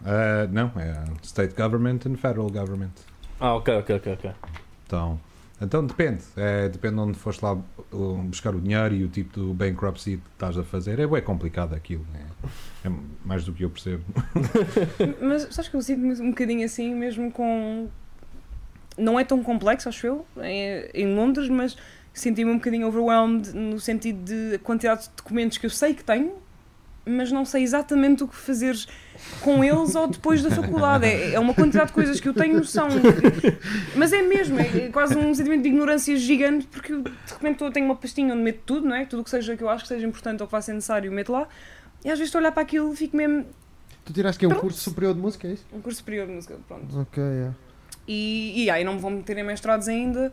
Ah, não, é state government and federal government. Ah, ok, ok, ok. ok. Então, então depende. É, depende de onde foste lá buscar o dinheiro e o tipo de bankruptcy que estás a fazer. É bem complicado aquilo. É, é mais do que eu percebo. Mas sabes que eu sinto-me um bocadinho assim, mesmo com. Não é tão complexo, acho eu, em, em Londres, mas senti-me um bocadinho overwhelmed no sentido de a quantidade de documentos que eu sei que tenho, mas não sei exatamente o que fazer com eles ou depois da faculdade. É, é uma quantidade de coisas que eu tenho noção. Mas é mesmo, é, é quase um sentimento de ignorância gigante, porque eu, de repente eu tenho uma pastinha onde meto tudo, não é? Tudo o que seja que eu acho que seja importante ou que vá ser necessário, meto lá. E às vezes estou a olhar para aquilo e fico mesmo. Tu tiraste que é um curso superior de música, é isso? Um curso superior de música, pronto. Ok, é. E, e aí não me vão meter em mestrados ainda,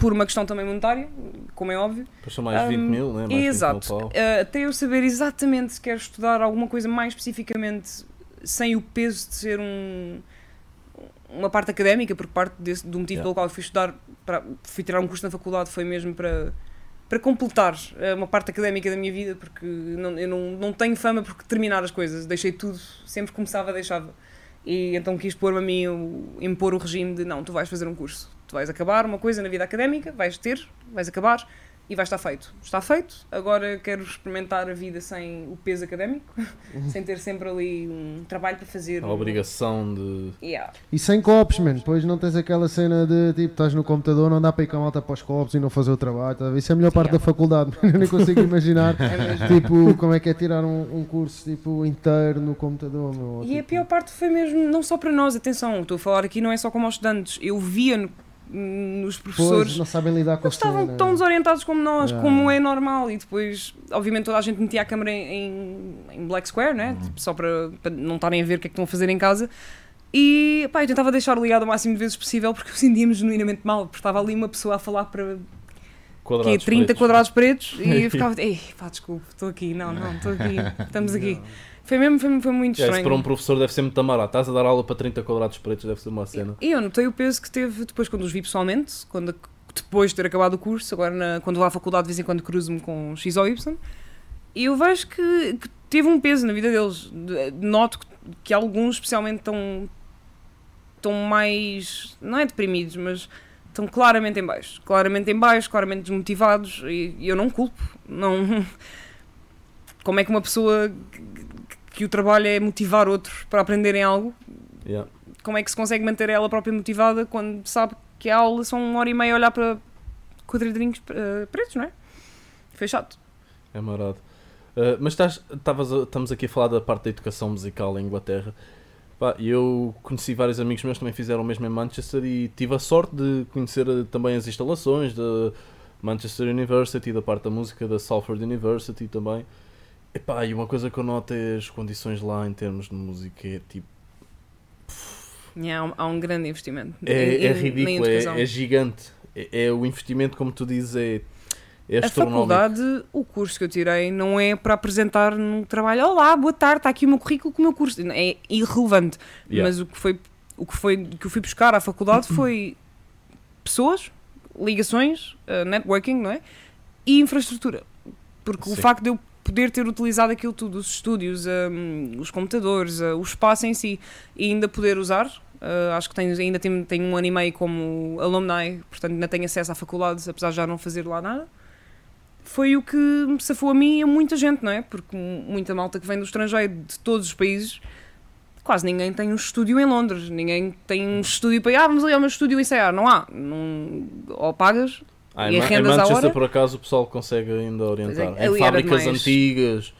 por uma questão também monetária, como é óbvio. São mais 20 Hum, mil, né? Mais Exato. 20 mil. Uh, até eu saber exatamente se quero estudar alguma coisa mais especificamente, sem o peso de ser um, uma parte académica, porque parte desse, do motivo Yeah. pelo qual eu fui estudar, para, fui tirar um curso na faculdade, foi mesmo para, para completar uh, uma parte académica da minha vida, porque não, eu não, não tenho fama por terminar as coisas, deixei tudo, sempre começava, deixava. E então quis pôr-me a mim, impor o regime de não, tu vais fazer um curso, tu vais acabar uma coisa na vida académica, vais ter, vais acabar e vai estar feito. Está feito, agora quero experimentar a vida sem o peso académico, sem ter sempre ali um trabalho para fazer. A um- obrigação de. Yeah. E sem copos, mano. Depois não tens aquela cena de tipo, estás no computador, não dá para ir com a malta para os copos e não fazer o trabalho. tá a? Isso é a melhor parte Yeah. da faculdade. Eu nem consigo imaginar É mesmo. tipo, como é que é tirar um, um curso tipo, inteiro no computador. Meu, E a tipo, pior parte foi mesmo, não só para nós, atenção, estou a falar aqui não é só como aos estudantes, eu via no- nos Pois, professores não sabem lidar com estavam cena. tão desorientados como nós, Yeah. como é normal. E depois, obviamente, toda a gente metia a câmera em, em Black Square, né? Uhum. Tipo, só para, para não estarem a ver o que é que estão a fazer em casa. E pá, eu tentava deixar ligado o máximo de vezes possível porque eu sentia-me genuinamente mal, porque estava ali uma pessoa a falar para que é Quadrados 30 pretos. quadrados pretos e eu ficava, ei, pá, desculpe, estou aqui, não, não, estou aqui, estamos aqui. Foi mesmo, foi, foi muito Yeah, isso estranho. para um professor deve ser muito amarado. Estás a dar aula para 30 quadrados pretos, deve ser uma cena. E eu notei o peso que teve depois quando os vi pessoalmente, quando, depois de ter acabado o curso, agora na- quando vou à faculdade de vez em quando cruzo-me com X ou Y, e eu vejo que, que teve um peso na vida deles. De- Noto que, que alguns especialmente estão, estão mais, não é deprimidos, mas estão claramente em baixo. Claramente em baixo, claramente desmotivados, e, e eu não culpo. Não... Como é que uma pessoa que, o trabalho é motivar outros para aprenderem algo, Yeah. como é que se consegue manter ela própria motivada quando sabe que a aula são uma hora e meia a olhar para quadradinhos eh, pretos, não é? Foi chato. É marado. Uh, mas estás, estavas a- estamos aqui a falar da parte da educação musical em Inglaterra. Pá, eu conheci vários amigos meus que também fizeram o mesmo em Manchester e tive a sorte de conhecer uh, também as instalações da Manchester University, da parte da música da Salford University também. Epá, e uma coisa que eu noto é as condições lá em termos de música é tipo. É, há, um, há um grande investimento. É, em- é ridículo, é, é gigante. É, é o investimento, como tu dizes, é, é A faculdade, o curso que eu tirei, não é para apresentar num trabalho. Olá, boa tarde, está aqui o meu currículo com o meu curso. É irrelevante. Yeah. Mas o que foi o que foi que eu fui buscar à faculdade foi pessoas, ligações, eh, networking, não é? E infraestrutura. Porque o Sim. facto de eu poder ter utilizado aquilo tudo, os estúdios, hum, os computadores, eh, o espaço em si, e ainda poder usar, eh, acho que tenho, ainda tenho, tenho um ano e meio como alumni, portanto ainda tenho acesso à faculdade, apesar de já não fazer lá nada. foi o que me safou a mim e a muita gente, não é? Porque muita malta que vem do estrangeiro, de todos os países, quase ninguém tem um estúdio em Londres, ninguém tem um estúdio para ir, ah, vamos ali ao meu estúdio ensaiar, não há. Não, ou pagas, Ah, E em, Manchester, por acaso, o pessoal consegue ainda orientar. é, em era fábricas antigas,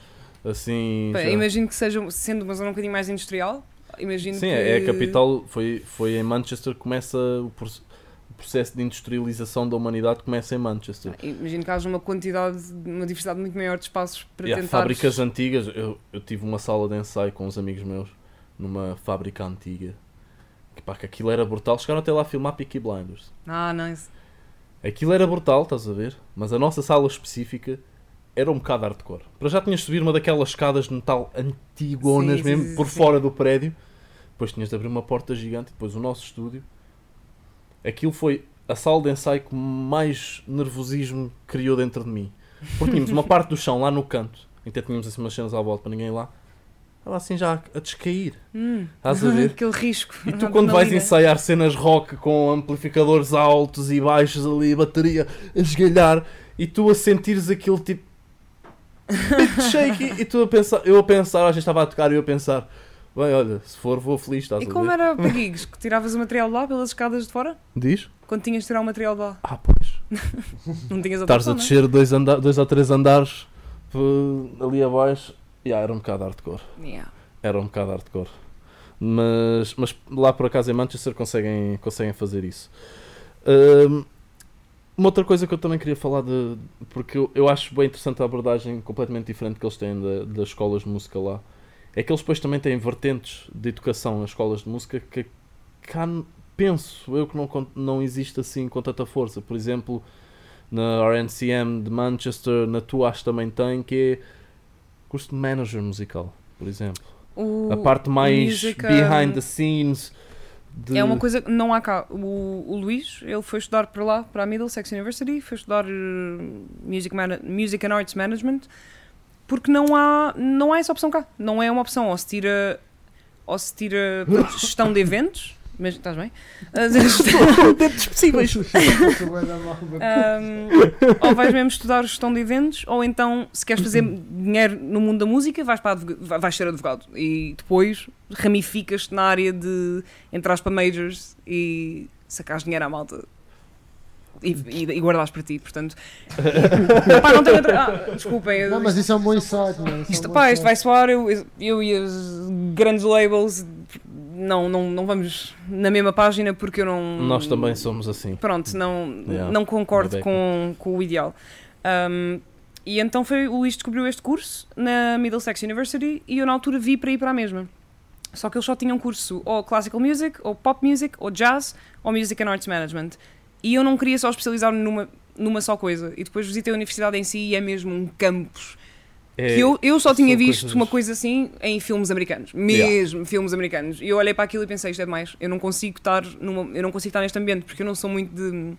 assim. Pá, imagino que seja, sendo uma zona um bocadinho mais industrial, imagino Sim, que... é a capital. Foi, foi em Manchester que começa o, o processo de industrialização da humanidade começa em Manchester. Imagino que haja uma quantidade, uma diversidade muito maior de espaços para há tentar... fábricas antigas. Eu, eu tive uma sala de ensaio com uns amigos meus numa fábrica antiga. Que, pá, que aquilo era brutal. Chegaram até lá a filmar Peaky Blinders. Ah, nice. Aquilo era brutal, estás a ver? Mas a nossa sala específica era um bocado hardcore. Para já tinhas de subir uma daquelas escadas de metal antigonas Sim, mesmo, sim, por sim. fora do prédio. Depois tinhas de abrir uma porta gigante depois o nosso estúdio. Aquilo foi a sala de ensaio que mais nervosismo criou dentro de mim. Porque tínhamos uma parte do chão lá no canto, até tínhamos assim umas cenas à volta para ninguém lá. Estava assim já a descair. Hum. Estás a ver? Aquele risco. E tu quando vais ensaiar cenas rock com amplificadores altos e baixos ali, bateria a esgalhar, e tu a sentires aquilo tipo bit shaky, e tu a pensar, eu a pensar, às vezes estava a tocar e eu a pensar, bem, olha, se for vou feliz, estás E a como ver? era para gigs? Que tiravas o material de lá pelas escadas de fora? Diz? Quando tinhas de tirar o material de lá? Ah, pois. Não tinhas outra Estás a é? descer dois, anda dois ou três andares eh, ali abaixo, e era um bocado hardcore. Yeah. Era um bocado hardcore. Mas, mas lá por acaso em Manchester conseguem, conseguem fazer isso. Hum, uma outra coisa que eu também queria falar de. Porque eu, eu acho bem interessante a abordagem completamente diferente que eles têm da- das escolas de música lá. É que eles depois também têm vertentes de educação nas escolas de música que cá penso eu que não, não existe assim com tanta força. Por exemplo, na RNCM de Manchester, na tua acho também tem, que é curso de manager musical, por exemplo. O- A parte mais música, behind the scenes. De... É uma coisa que não há cá. O, o Luís, ele foi estudar para lá, para a Middlesex University, foi estudar eh, Music, Music and Arts Management, porque não há, não há essa opção cá. Não é uma opção. Ou se tira, ou se tira gestão de eventos, mas estás bem? Ah, Dentros possíveis. Um, ou vais mesmo estudar gestão de eventos, ou então, se queres fazer dinheiro no mundo da música, vais, para vais ser advogado. E depois ramificas-te na área de entrares para majors e sacares dinheiro à malta. E, e, e guardares para ti, portanto. Pá, não tenho outra. Ah, desculpem. Não, mas isso é um bom insight. Isso é um isto, pá, isto vai soar, eu, eu e os grandes labels não, não, não vamos na mesma página porque eu não. Nós também somos assim. Pronto, não, Yeah, não concordo com, com o ideal. Um, e então foi, o Luís descobriu este curso na Middlesex University e eu na altura vi para ir para a mesma. Só que eles só tinham curso ou Classical Music, ou Pop Music, ou Jazz, ou Music and Arts Management. E eu não queria só especializar-me numa, numa só coisa. E depois visitei a universidade em si e é mesmo um campus É, que eu, eu só tinha visto coisas- uma coisa assim em filmes americanos. Mesmo filmes americanos. E eu olhei para aquilo e pensei, isto é demais. Eu não consigo estar, numa, eu não consigo estar neste ambiente porque eu não sou muito de.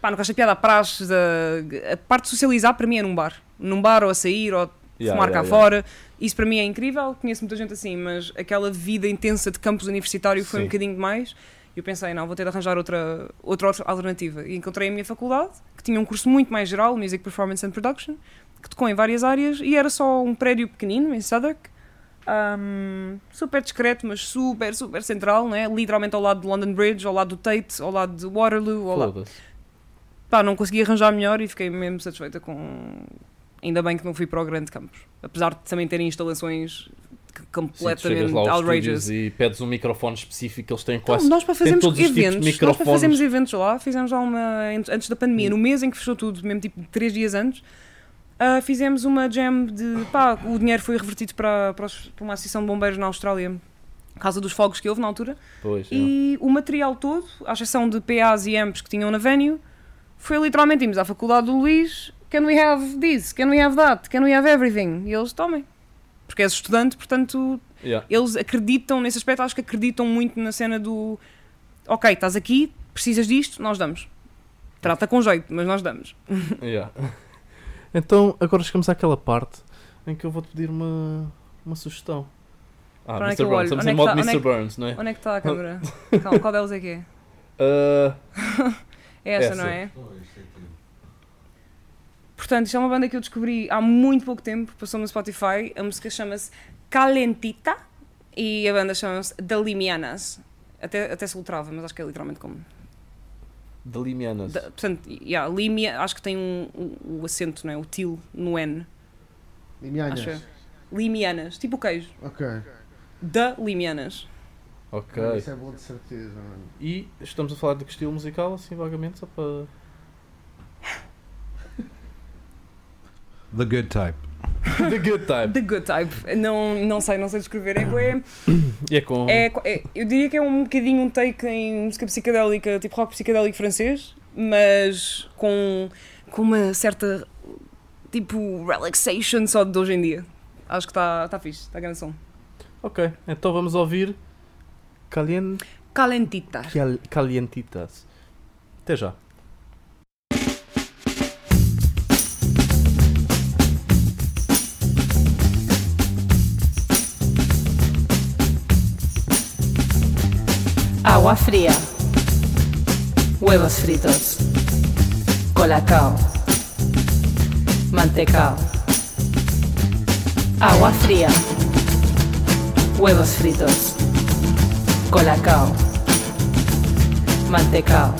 Pá, não gosto de piada a praxe. A, a parte de socializar para mim é num bar. Num bar ou a sair ou Yeah, fumar yeah, cá yeah. fora. Isso para mim é incrível. Conheço muita gente assim, mas aquela vida intensa de campus universitário foi um Sim. bocadinho demais. E eu pensei, não, vou ter de arranjar outra, outra alternativa. E encontrei a minha faculdade, que tinha um curso muito mais geral, Music Performance and Production, que tocou em várias áreas e era só um prédio pequenino em Southwark. Um, super discreto, mas super, super central, né? literalmente ao lado do London Bridge, ao lado do Tate, ao lado de Waterloo. Ao lado... Pá, não consegui arranjar melhor e fiquei mesmo satisfeita com. Ainda bem que não fui para o grande campus. Apesar de também terem instalações Sim, completamente lá aos outrageous. e pedes um microfone específico, eles têm Então, quase. nós para fazermos de eventos, nós para fazermos eventos lá, fizemos lá uma antes da pandemia, no mês em que fechou tudo, mesmo tipo três dias antes, ah, fizemos uma jam de pá, o dinheiro foi revertido para, para, os- para uma associação de bombeiros na Austrália, por causa dos fogos que houve na altura, Pois, é. e o material todo, à exceção de PAs e amps que tinham na venue, foi literalmente irmos à faculdade do Luís, can we have this, can we have that, can we have everything? E eles tomem. Porque és estudante, portanto, Yeah. eles acreditam, nesse aspecto, acho que acreditam muito na cena do ok, estás aqui, precisas disto, nós damos. Trata com jeito, mas nós damos. Yeah. Então, agora chegamos àquela parte em que eu vou-te pedir uma, uma sugestão. Ah, Para é Mr. eu Burns, estamos Onde é em que modo tá? Mr. é Burns, não é? Onde é que está a câmera? Calma, qual delas é que é? Ah, É essa, Essa. não é? Portanto, isto é uma banda que eu descobri há muito pouco tempo, passou no Spotify. A música chama-se Calentita e a banda chama-se The Limianas. Até, até se lutrava, mas acho que é literalmente como. De Limianas. Da- portanto, yeah, Limia, acho que tem um, um- o acento, não é? O til no N. Eu. Limianas, tipo o queijo. Ok. Da Limianas. Ok. Isso é bom de certeza, mano. E estamos a falar de que estilo musical, assim, vagamente, só para. The good type. The Good Type. The Good Type. Não, não sei, não sei descrever. É, é, com. é, é- eu diria que é um bocadinho um take em música psicadélica, tipo rock psicadélico francês, mas com, com uma certa tipo relaxation só de hoje em dia. Acho que está tá fixe, está grande som. Ok, então vamos ouvir. Calien... Calentita. Cal- Calientitas. Até já. Agua fría. Huevos fritos. Colacao. Mantecao. Agua fría. Huevos fritos. Colacao. Mantecao.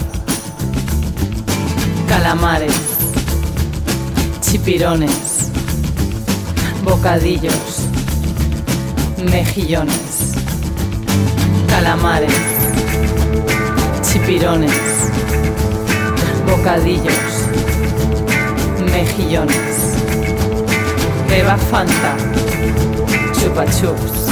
Calamares. Chipirones. Bocadillos. Mejillones. Calamares. Chipirones. Bocadillos. Mejillones. Beba Fanta. Chupa chups.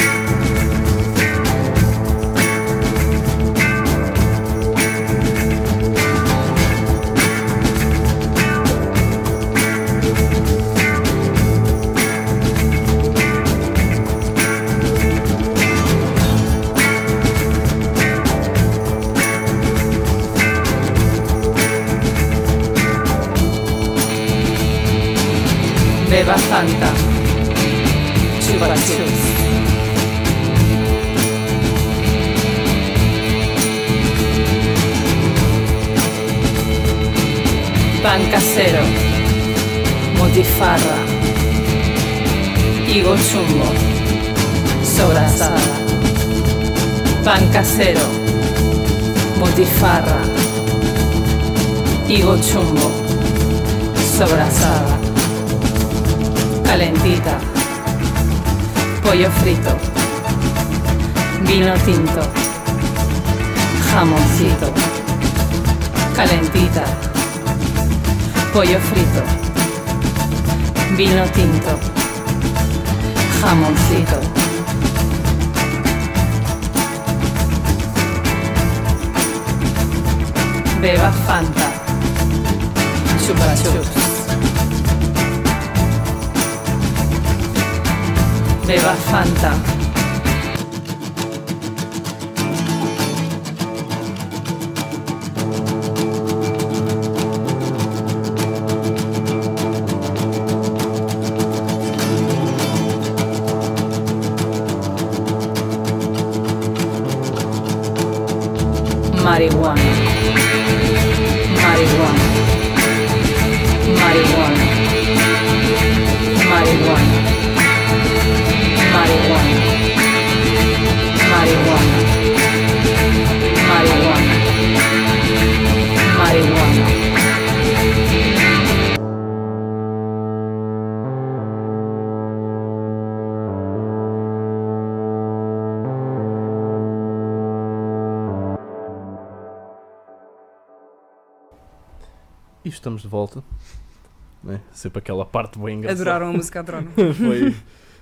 Beba Fanta. Chupa. Pan casero. Motifarra. Higo chumbo. Sobrasada. Pan casero. Motifarra. Higo chumbo. Sobrasada. Calentita. Pollo frito. Vino tinto. Jamoncito. Calentita. Pollo frito. Vino tinto. Jamoncito. Beba Fanta. Chupa chups. de Bafanta. E estamos de volta. Né? Sempre aquela parte bem engraçada. Adoraram a música, adoraram. Foi.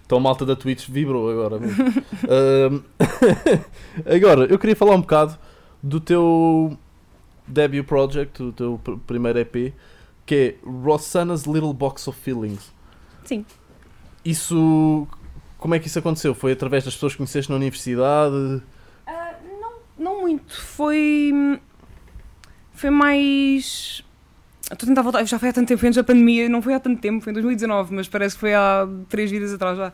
Então a malta da Twitch vibrou agora mesmo. Ahm, agora, eu queria falar um bocado do teu debut project, o teu pr- primeiro EP, que é Rosanna's Little Box of Feelings. Sim. Isso. Como é que isso aconteceu? Foi através das pessoas que conheceste na universidade? Ah, não, não muito. Foi. Foi mais. Estou a tentar voltar. Já foi há tanto tempo, antes da pandemia. Não foi há tanto tempo, foi em 2019, mas parece que foi há três vidas atrás já.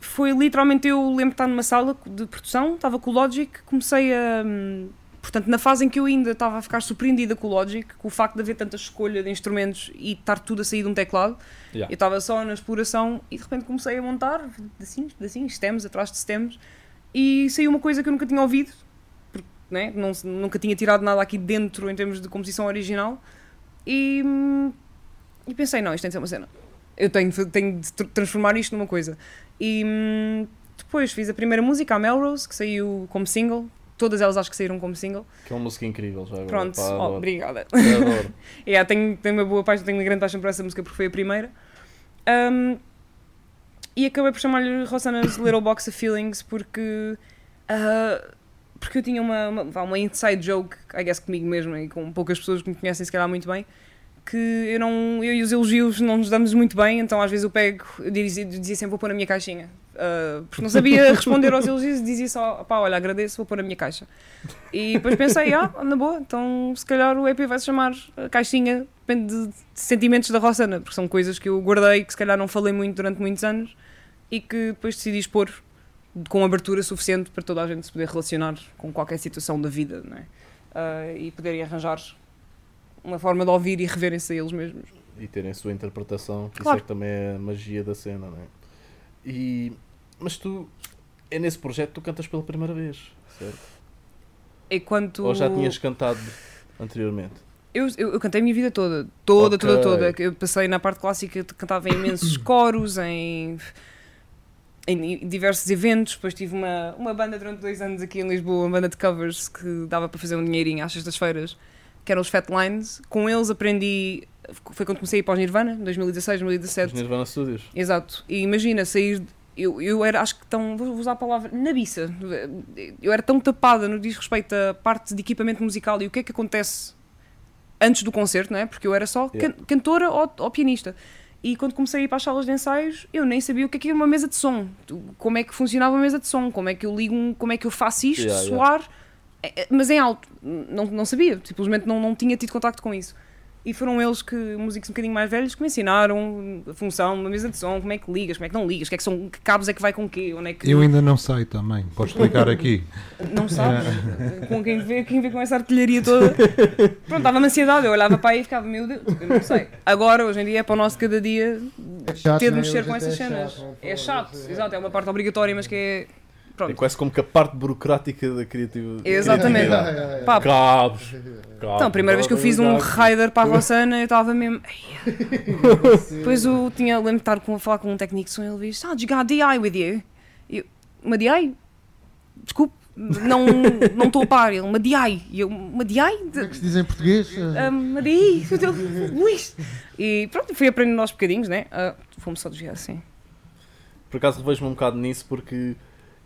Foi literalmente eu lembro de estar numa sala de produção, estava com o Logic, comecei a, hum, Portanto, na fase em que eu ainda estava a ficar surpreendida com o Logic, com o facto de haver tanta escolha de instrumentos e estar tudo a sair de um teclado, Yeah. eu estava só na exploração e de repente comecei a montar pedacinhos, pedacinhos, stems atrás de stems e saiu uma coisa que eu nunca tinha ouvido, porque né, não, nunca tinha tirado nada aqui dentro em termos de composição original e, e pensei, não, isto tem de ser uma cena. Eu tenho, de- tenho de tr- transformar isto numa coisa. E hum, depois fiz a primeira música, a Melrose, que saiu como single. Todas elas acho que saíram como single. Que é uma música incrível já agora. Pronto, pá, oh, obrigada. Adoro. Yeah, tenho, tenho uma boa paixão, tenho uma grande paixão por essa música porque foi a primeira. Um, e acabei por chamar-lhe Rosanna's Little Box of Feelings porque, ah, porque eu tinha uma, uma, uma inside joke, I guess comigo mesma e com poucas pessoas que me conhecem se calhar muito bem, que eu, não, eu e os elogios não nos damos muito bem, então às vezes eu pego, eu dizia, dizia sempre vou pôr na minha caixinha. Ah, porque não sabia responder aos elogios, dizia só, pá, olha, agradeço, vou pôr na minha caixa. E depois pensei, ah, na boa, então se calhar o EP vai se chamar a caixinha, depende de, de sentimentos da Rossana, porque são coisas que eu guardei, que se calhar não falei muito durante muitos anos e que depois decidi expor com abertura suficiente para toda a gente se poder relacionar com qualquer situação da vida, não é? Ah, e poderem arranjar uma forma de ouvir e reverem-se a eles mesmos. e terem a sua interpretação, que Claro. isso é que também é a magia da cena, não é? E, mas tu, é nesse projeto que tu cantas pela primeira vez, certo? E quanto... Ou já tinhas cantado anteriormente? Eu, eu, eu cantei a minha vida toda, toda, Ok. toda, toda. Eu passei na parte clássica, cantava em imensos coros, em, em diversos eventos. Depois tive uma, uma banda durante dois anos aqui em Lisboa, uma banda de covers que dava para fazer um dinheirinho às sextas-feiras, que eram os Fat Lines. Com eles aprendi, foi quando comecei a ir para os Nirvana, 2016, Os 2017. Nirvana Studios. Exato. E imagina sair. Eu, eu era, acho que tão. Vou usar a palavra. nabiça. Eu era tão tapada no que diz respeito a parte de equipamento musical e o que é que acontece antes do concerto, não é? Porque eu era só can- Yeah. cantora ou, ou pianista. E quando comecei a ir para as salas de ensaios, eu nem sabia o que é que era uma mesa de som. Como é que funcionava uma mesa de som, como é que eu ligo, um, como é que eu faço isto, Yeah, yeah. soar, é, é, mas em alto. Não, não sabia, simplesmente não, não tinha tido contacto com isso. E foram eles que, músicos um bocadinho mais velhos, que me ensinaram a função, uma mesa de som, como é que ligas, como é que não ligas, que, é que, são, que cabos é que vai com quê, onde é que. Eu ainda não sei também. Podes explicar aqui. Não sabes? com quem vê, quem vê com essa artilharia toda. Pronto, dava-me ansiedade, eu olhava para aí e ficava, meu Deus, eu não sei. Agora, hoje em dia, é para o nosso cada dia É chato, ter de né? mexer com essas é cenas. chato, É chato, é. exato, é uma parte obrigatória, mas que é. É Pronto. quase como que a parte burocrática da criativa- Exatamente. criatividade. Pá, Cabos. Cabos. Então, a primeira vez que eu fiz um rider para a Rossana, eu estava mesmo. Depois eu tinha, lembro de estar com, a falar com um técnico de som e ele disse: Ah, you got a DI with you? E eu, uma DI? Desculpe, não não estou a par. Ele, uma DI. E eu, uma DI? Como é que se diz em português? Ah, uma DI? Luís. E pronto, fui aprendendo aos bocadinhos, né? Ah, Fomos só desviar assim. Por acaso revejo-me um bocado nisso porque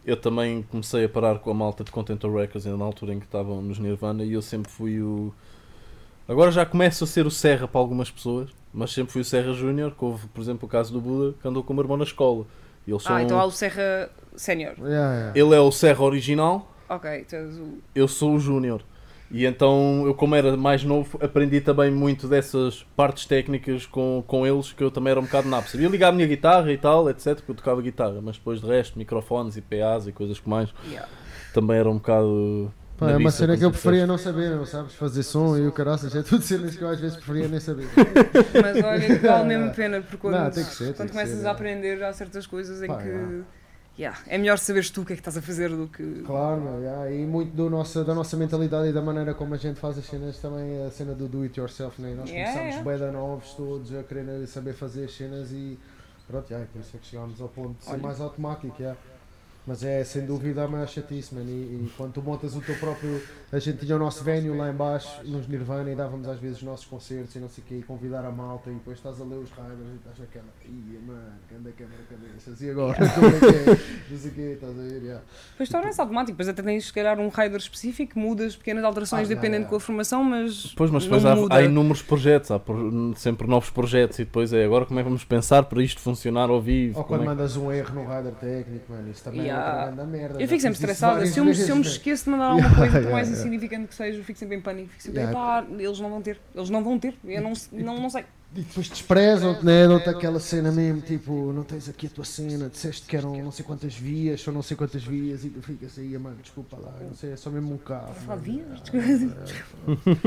eu também comecei a parar com a malta de Contentor Records ainda na altura em que estavam nos Nirvana e eu sempre fui o. Agora já começo a ser o Serra para algumas pessoas, mas sempre fui o Serra Júnior, que houve, por exemplo, o caso do Buda, que andou com o meu irmão na escola. E eles são- Ah, então há o Serra Sénior. Yeah, yeah. Ele é o Serra original, Ok, tu és o. eu sou o Júnior. E então eu, como era mais novo, aprendi também muito dessas partes técnicas com, com eles, que eu também era um bocado napo. Sabia ligar a minha guitarra e tal, etc, porque eu tocava guitarra, mas depois de resto, microfones e PAs e coisas que mais, Yeah. também era um bocado. Pá, é uma cena que eu preferia não saber, não sabes? Fazer som e o caraças, é tudo cenas que eu às vezes preferia nem saber. Mas olha, que vale mesmo a pena, porque quando, Não, ser, quando começas ser, a é. aprender, há certas coisas em Pá, que é. Yeah, é melhor saberes tu o que é que estás a fazer do que. Claro, yeah, e muito do nossa, da nossa mentalidade e da maneira como a gente faz as cenas também é a cena do do it yourself, né? Nós Yeah, começamos yeah. bem da novos todos a querer saber fazer as cenas e pronto, yeah, por isso é que chegámos ao ponto de ser Olha. mais automático, yeah. Mas é sem dúvida a maior chatice, man. E, e quando tu montas o teu próprio. A gente tinha o nosso venue lá em baixo, nos Nirvana, e dávamos às vezes os nossos concertos e não sei o quê, e convidar a malta, e depois estás a ler os riders e estás naquela. Ia, mano, anda câmara cabeças, e agora? Como é que é? Não sei o quê, estás a ver? Yeah. Depois torna-se automático, depois até tens se calhar um rider específico, mudas pequenas alterações Ah, dependendo yeah. com a formação, mas. Pois, mas depois há, há inúmeros projetos, há por- sempre novos projetos e depois é agora como é que vamos pensar para isto funcionar ao vivo? Ou quando é que- mandas um erro no rider técnico, mano, isso também Yeah. É grande merda. Eu fico sempre estressada. Se eu, me- se eu me esqueço de mandar alguma Yeah, coisa, por yeah, mais yeah. insignificante que seja, eu fico sempre em pânico. Fico sempre, Yeah. pá, eles não vão ter, eles não vão ter, eu não, não, não sei. E depois desprezam-te, né? Dão-te aquela cena mesmo, tipo, não tens aqui a tua cena, disseste que eram não sei quantas vias, são não sei quantas vias, e tu ficas aí, mano, desculpa lá, não sei, é só mesmo um carro. Falar de mano. vias?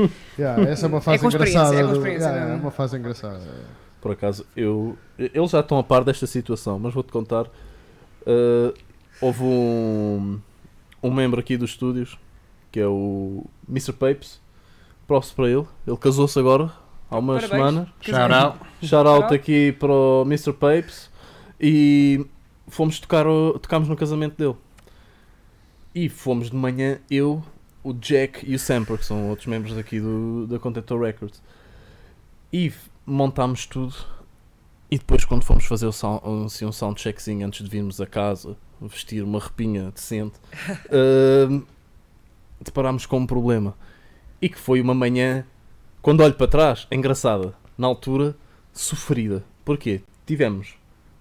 Yeah, essa é uma fase experiência, engraçada. é do- yeah, é? é uma fase engraçada. Por acaso, eu. Eles já estão a par desta situação, mas vou-te contar. Uh, houve um, um membro aqui dos estúdios, que é o Mr. Papes. Props para ele. Ele casou-se agora, há umas Parabéns. semanas. Shout out. Shout out aqui para o Mr. Papes. E fomos tocar, o- tocámos no casamento dele. E fomos de manhã, eu, o Jack e o Samper, que são outros membros daqui do, da Contentor Records. E montámos tudo. E depois, quando fomos fazer o sound, um, assim, um soundcheckzinho antes de virmos a casa, vestir uma repinha decente, hum, deparámos com um problema. E que foi uma manhã, quando olho para trás, engraçada. Na altura, sofrida. Porquê? Tivemos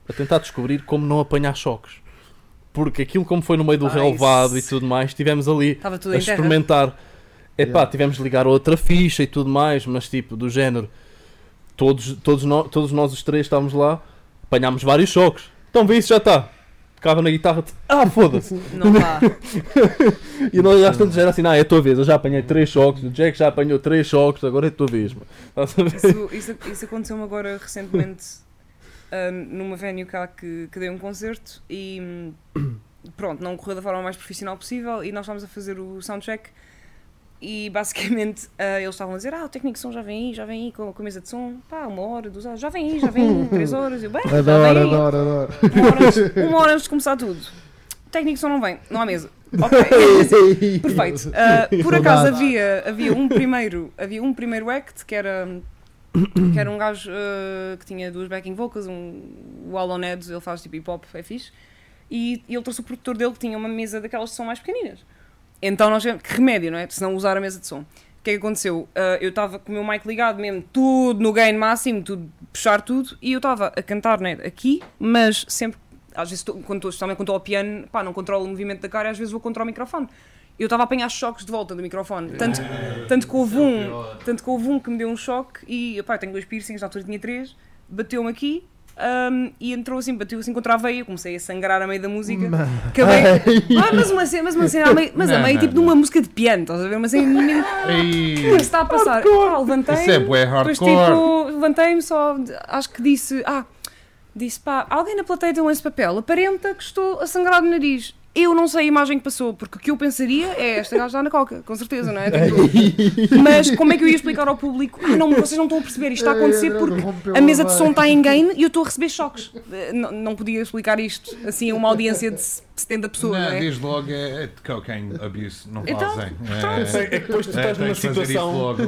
a tentar descobrir como não apanhar choques. Porque aquilo como foi no meio do Ai, relevado e tudo mais, tivemos ali Estava tudo a experimentar. Epá, Yeah. tivemos de ligar outra ficha e tudo mais, mas tipo, do género, todos, todos, nós, todos nós os três estávamos lá, apanhámos vários choques. Então vê isso já está. Tocava na guitarra, ah, foda-se. Não dá. E nós às tantas era assim, ah, é a tua vez, eu já apanhei três choques, o Jack já apanhou três choques, agora é a tua vez. Isso, isso, isso aconteceu-me agora recentemente ah, numa venue cá que, que dei um concerto e hum, pronto, não correu da forma mais profissional possível e nós estávamos a fazer o soundcheck e basicamente ah, eles estavam a dizer ah, o técnico de som já vem aí, já vem aí com, com a mesa de som, pá, uma hora, duas horas, já vem aí, já vem aí, três horas, eu bem, já Adoro, vem aí. adoro, adoro. Uma hora, antes, uma hora antes de começar tudo. O técnico de som não vem, não há mesa. Ok. Perfeito. Ah, por acaso havia, havia um primeiro, havia um primeiro act que era que era um gajo ah, que tinha duas backing vocals, um, o Alon Ed, ele faz tipo hip hop, é fixe, e, e ele trouxe o produtor dele que tinha uma mesa daquelas que são mais pequeninas. Então nós tivemos- que remédio, não é? Se não usar a mesa de som. O que é que aconteceu? Ah, eu estava com o meu mic ligado mesmo, tudo no gain máximo, tudo, puxar tudo, e eu estava a cantar né, aqui, mas sempre, às vezes, tô- quando estou, ao piano, pá, não controlo o movimento da cara às vezes vou contra o microfone. Eu estava a apanhar choques de volta do microfone. Tanto, tanto, que houve um, tanto que houve um que me deu um choque e, pá, eu tenho dois piercings, na altura tinha três, bateu-me aqui. Ahm, e entrou assim, bateu assim contra a veia, eu comecei a sangrar a meio da música. Acabei. Ah, mas uma cena, mas uma cena a meio, mas a Não, meio não, tipo de uma música de piano, estás a ver? Uma cena mesmo- Ei, que está a passar. Ah, levantei. Isso é bué Depois hardcore. tipo, levantei-me só, acho que disse, ah, disse pá, alguém na plateia tem um esse papel, aparenta que estou a sangrar do nariz. Eu não sei a imagem que passou, porque o que eu pensaria é esta gaja está na coca, com certeza, não é? Tipo, mas como é que eu ia explicar ao público? Ah, não, vocês não estão a perceber, isto está a acontecer porque a mesa de som está em gain e eu estou a receber choques. Eh, Não, não podia explicar isto assim a uma audiência de 70 pessoas, não, Não, é? desde logo é, é de cocaine abuse, não Então, fazem. É que depois tu É, estás numa situação. logo,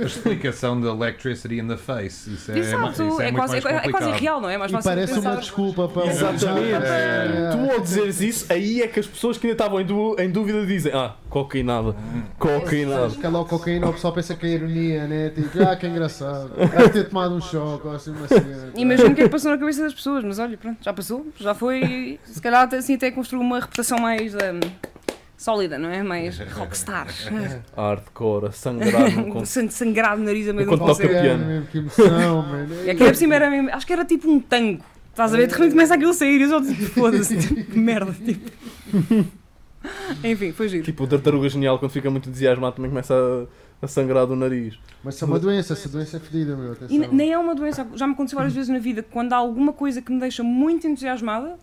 a explicação da electricity in the face. Isso é, Exato, isso é, é, muito quase, mais é, é quase complicado. irreal, não é? É E fácil parece pensar. uma desculpa para Exatamente. É. Tu ao dizeres isso, aí é que as pessoas que ainda estavam em, dú- em dúvida dizem Ah, cocainada, cocainada. Acho que lá o cocaína o pessoal pensa que é ironia, né? Tipo, ah, que engraçado. Deve ter tomado um choque ou assim uma cena. Imagino o que é que passou na cabeça das pessoas, mas olha, pronto, já passou, já foi. Se calhar até- assim até construiu uma reputação mais hum, sólida, não é? Mais rockstar. Hardcore, a sangrar no con- Sangrado no nariz a meio um toca concerto. piano. mesmo, que emoção, mano. E aquilo por cima era mesmo, acho que era tipo um tango. Estás a ver? De repente começa aquilo a sair e eu só tipo, foda-se, tipo, que merda, tipo. Enfim, foi giro. Tipo o tartaruga genial, quando fica muito entusiasmado, também começa a, a sangrar do nariz. Mas isso é uma doença, essa doença é fedida, meu. E Atenção. nem é uma doença, já me aconteceu várias vezes na vida, quando há alguma coisa que me deixa muito entusiasmada,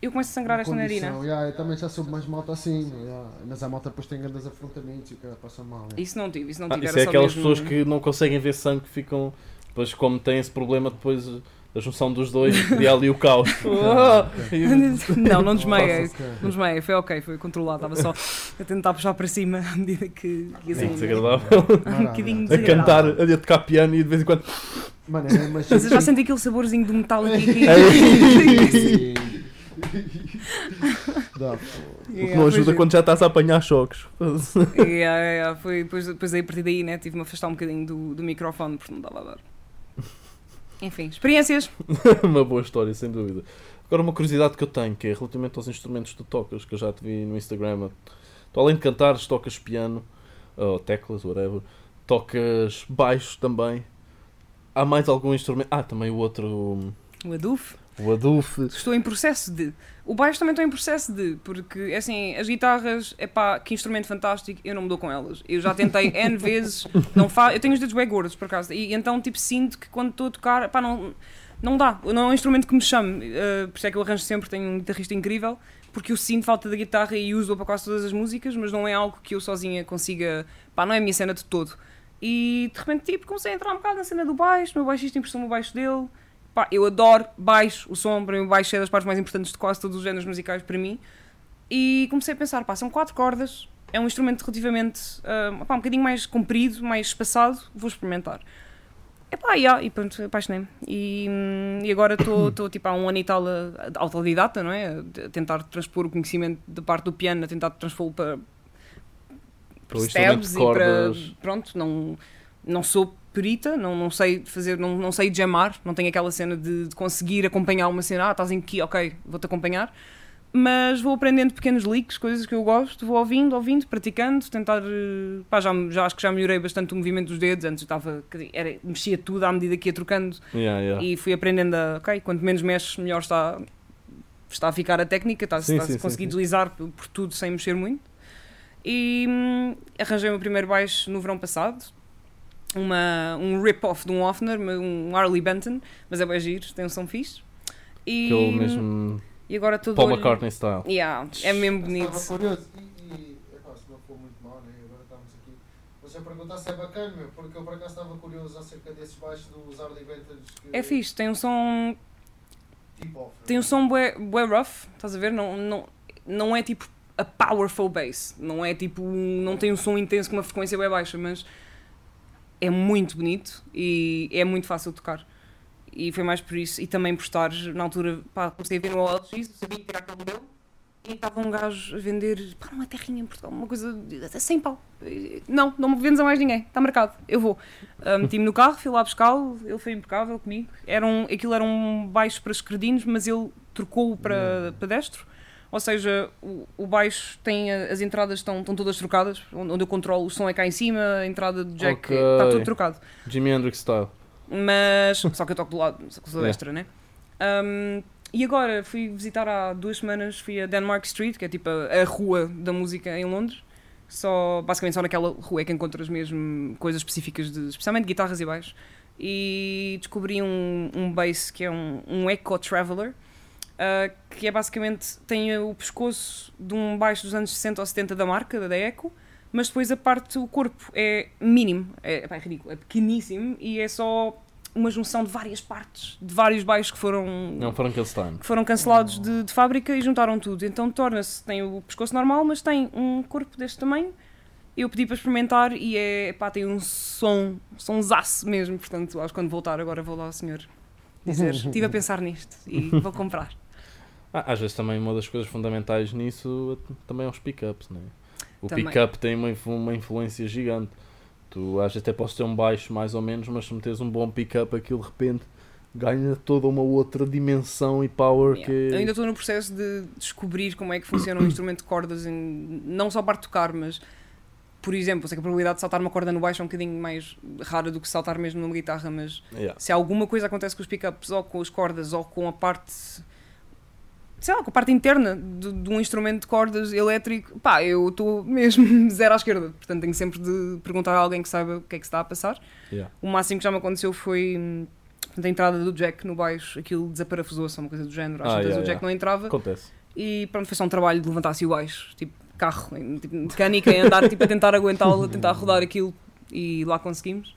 eu começo a sangrar esta narina. Yeah, eu também já soube mais malta assim, yeah. mas a malta depois tem grandes afrontamentos e o cara passa mal. yeah. Isso não tive, isso não Ah, tive. isso era é só aquelas mesmo- pessoas que não conseguem ver sangue, que ficam. Depois, como têm esse problema, depois a junção dos dois cria ali o caos. Ah, e- não, não desmaiei. Não desmaiei, foi ok, foi controlado. Estava só a tentar puxar para cima à medida que ia Sim, saindo. desagradável. Um bocadinho A cantar, a tocar piano e de vez em quando. Mano, é mas Mas eu já senti aquele saborzinho do metal aqui. Dá, pô. O que não ajuda quando já estás a apanhar choques. Yeah, yeah, yeah, foi, depois, depois aí a partir daí né, tive-me a afastar um bocadinho do, do microfone porque não dava a dar. Enfim, experiências. uma boa história, sem dúvida. Agora, uma curiosidade que eu tenho, que é relativamente aos instrumentos que tu tocas, que eu já te vi no Instagram. Tu, além de cantares, tocas piano, ou teclas, whatever, tocas baixo também. há mais algum instrumento? Ah, também o outro. O Aduf. O Aduf. Estou em processo de. O baixo também estou em processo de, porque é assim, as guitarras, é pá, que instrumento fantástico, eu não me dou com elas. Eu já tentei N vezes, não fa... eu tenho os dedos bem gordos por acaso, e então tipo sinto que quando estou a tocar, pá, não, não dá, não é um instrumento que me chame. Uh, por isso é que eu arranjo sempre, tenho um guitarrista incrível, porque eu sinto falta da guitarra e uso-a para quase todas as músicas, mas não é algo que eu sozinha consiga, pá, não é a minha cena de todo. E de repente, tipo, comecei a entrar um bocado na cena do baixo, o meu baixista impressou-me o baixo dele. Pá, eu adoro baixo, o som, para mim, o baixo é das partes mais importantes de quase todos os géneros musicais para mim. E comecei a pensar, pá, são quatro cordas, é um instrumento relativamente, uh, pá, um bocadinho mais comprido, mais espaçado, vou experimentar. Epá, yeah, e pronto, apaixonei-me. E, hum, e agora estou tipo há um ano e tal autodidata, não é? A tentar transpor o conhecimento da parte do piano, a tentar transpô-lo para Para de e para. Pronto, não, não sou perita, não, não sei fazer, não, não sei jamar, não tenho aquela cena de, de conseguir acompanhar uma cena, ah, estás em que, ok, vou-te acompanhar. Mas vou aprendendo pequenos leaks, coisas que eu gosto, vou ouvindo, ouvindo, praticando, tentar. eh, Pá, já, já acho que já melhorei bastante o movimento dos dedos. Antes eu estava. Era, mexia tudo à medida que ia trocando Yeah, yeah. e fui aprendendo a. Ok, quanto menos mexes, melhor está, está a ficar a técnica, está, Sim, está sim, a conseguir sim. deslizar por, por tudo sem mexer muito. E hum, arranjei o meu primeiro baixo no verão passado. Uma, um rip-off de um Offner, um Harley Benton, mas é bem giro, tem um som fixe. E, Aquele mesmo e agora Paul olho- McCartney style. Yeah, é mesmo bonito. Estava curioso. E, e epá, se não for muito mal, né? agora estamos aqui. Mas eu perguntar se é bacana, meu, porque eu por acaso estava curioso acerca desses baixos dos Harley Benton's que É fixe, tem um som tipo off. Tem um som bué, bué rough, estás a ver? Não, não, não é tipo a powerful bass, não é tipo, não tem um som intenso com uma frequência bem baixa, mas é muito bonito e é muito fácil tocar. E foi mais por isso, e também por estar na altura, pá, comecei a ver no OLX, sabia que era aquele modelo, e estava um gajo a vender, pá, numa terrinha em Portugal, uma coisa 100 pau. Não, não me vendes a mais ninguém, está marcado, eu vou. Ah, Meti-me no carro, fui lá buscá-lo, ele foi impecável comigo. Era um, aquilo era um baixo para esquerdinos, mas ele trocou-o para, para destro. Ou seja, o, o baixo tem as entradas estão, estão todas trocadas, onde eu controlo o som é cá em cima, a entrada do jack Ok. está tudo trocado. Jimi Hendrix style. Mas só que eu toco do lado, só que sou Yeah. extra, né? Um, e agora fui visitar há duas semanas, fui a Denmark Street, que é tipo a, a rua da música em Londres. Só, basicamente só naquela rua é que encontras mesmo coisas específicas, de, especialmente guitarras e baixos. E descobri um, um bass que é um, um Echo Traveler, uh, que é basicamente tem o pescoço de um baixo dos anos 60 ou 70 da marca, da Echo, mas depois a parte, o corpo é mínimo, é, é ridículo, é pequeníssimo e é só uma junção de várias partes, de vários baixos que foram, É um Frankenstein. que foram cancelados de, de fábrica e juntaram tudo. Então torna-se, tem o pescoço normal, mas tem um corpo deste tamanho. Eu pedi para experimentar e é, pá, tem um som, sonsaço mesmo. Portanto, acho que quando voltar agora vou lá ao senhor dizer, estive a pensar nisto e vou comprar. Ah, às vezes também uma das coisas fundamentais nisso também é os pickups, né? O pickup tem uma, uma influência gigante. Tu às vezes até podes ter um baixo mais ou menos, mas se meteres um bom pickup aquilo de repente ganha toda uma outra dimensão e power Yeah. que Eu ainda estou no processo de descobrir como é que funciona um instrumento de cordas, em, não só para tocar, mas por exemplo, sei que a probabilidade de saltar uma corda no baixo é um bocadinho mais rara do que saltar mesmo numa guitarra, mas Yeah. se alguma coisa acontece com os pickups ou com as cordas ou com a parte sei lá, com a parte interna de, de um instrumento de cordas elétrico, pá, eu estou mesmo zero à esquerda, portanto tenho sempre de perguntar a alguém que saiba o que é que se está a passar. Yeah. O máximo que já me aconteceu foi hum, a entrada do jack no baixo, aquilo desaparafusou-se, uma coisa do género, às Ah, vezes yeah, o jack yeah. não entrava Acontece. e pronto, foi só um trabalho de levantar-se o baixo, tipo carro, em- tipo, mecânica, e andar tipo, a tentar aguentá-lo, a tentar rodar aquilo e lá conseguimos.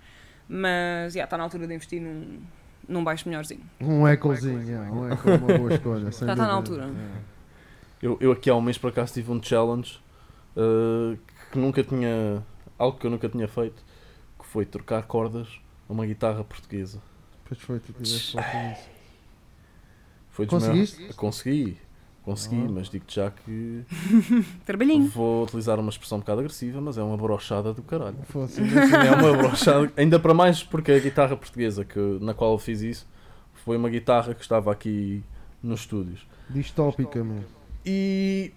Mas já está na altura de investir num, num baixo melhorzinho. Um ecozinho, um eco é uma boa escolha. Já está na altura. Yeah. Eu, eu aqui há um mês por acaso tive um challenge uh, que nunca tinha. algo que eu nunca tinha feito, que foi trocar cordas a uma guitarra portuguesa. Pois foi, tu tiveste Consegui, consegui, Ah. mas digo-te já que Trabalhinho. vou utilizar uma expressão um bocado agressiva, mas é uma brochada do caralho. Fosse, É uma brochada, ainda para mais porque a guitarra portuguesa que, na qual eu fiz isso foi uma guitarra que estava aqui nos estúdios. Distópica, meu. E.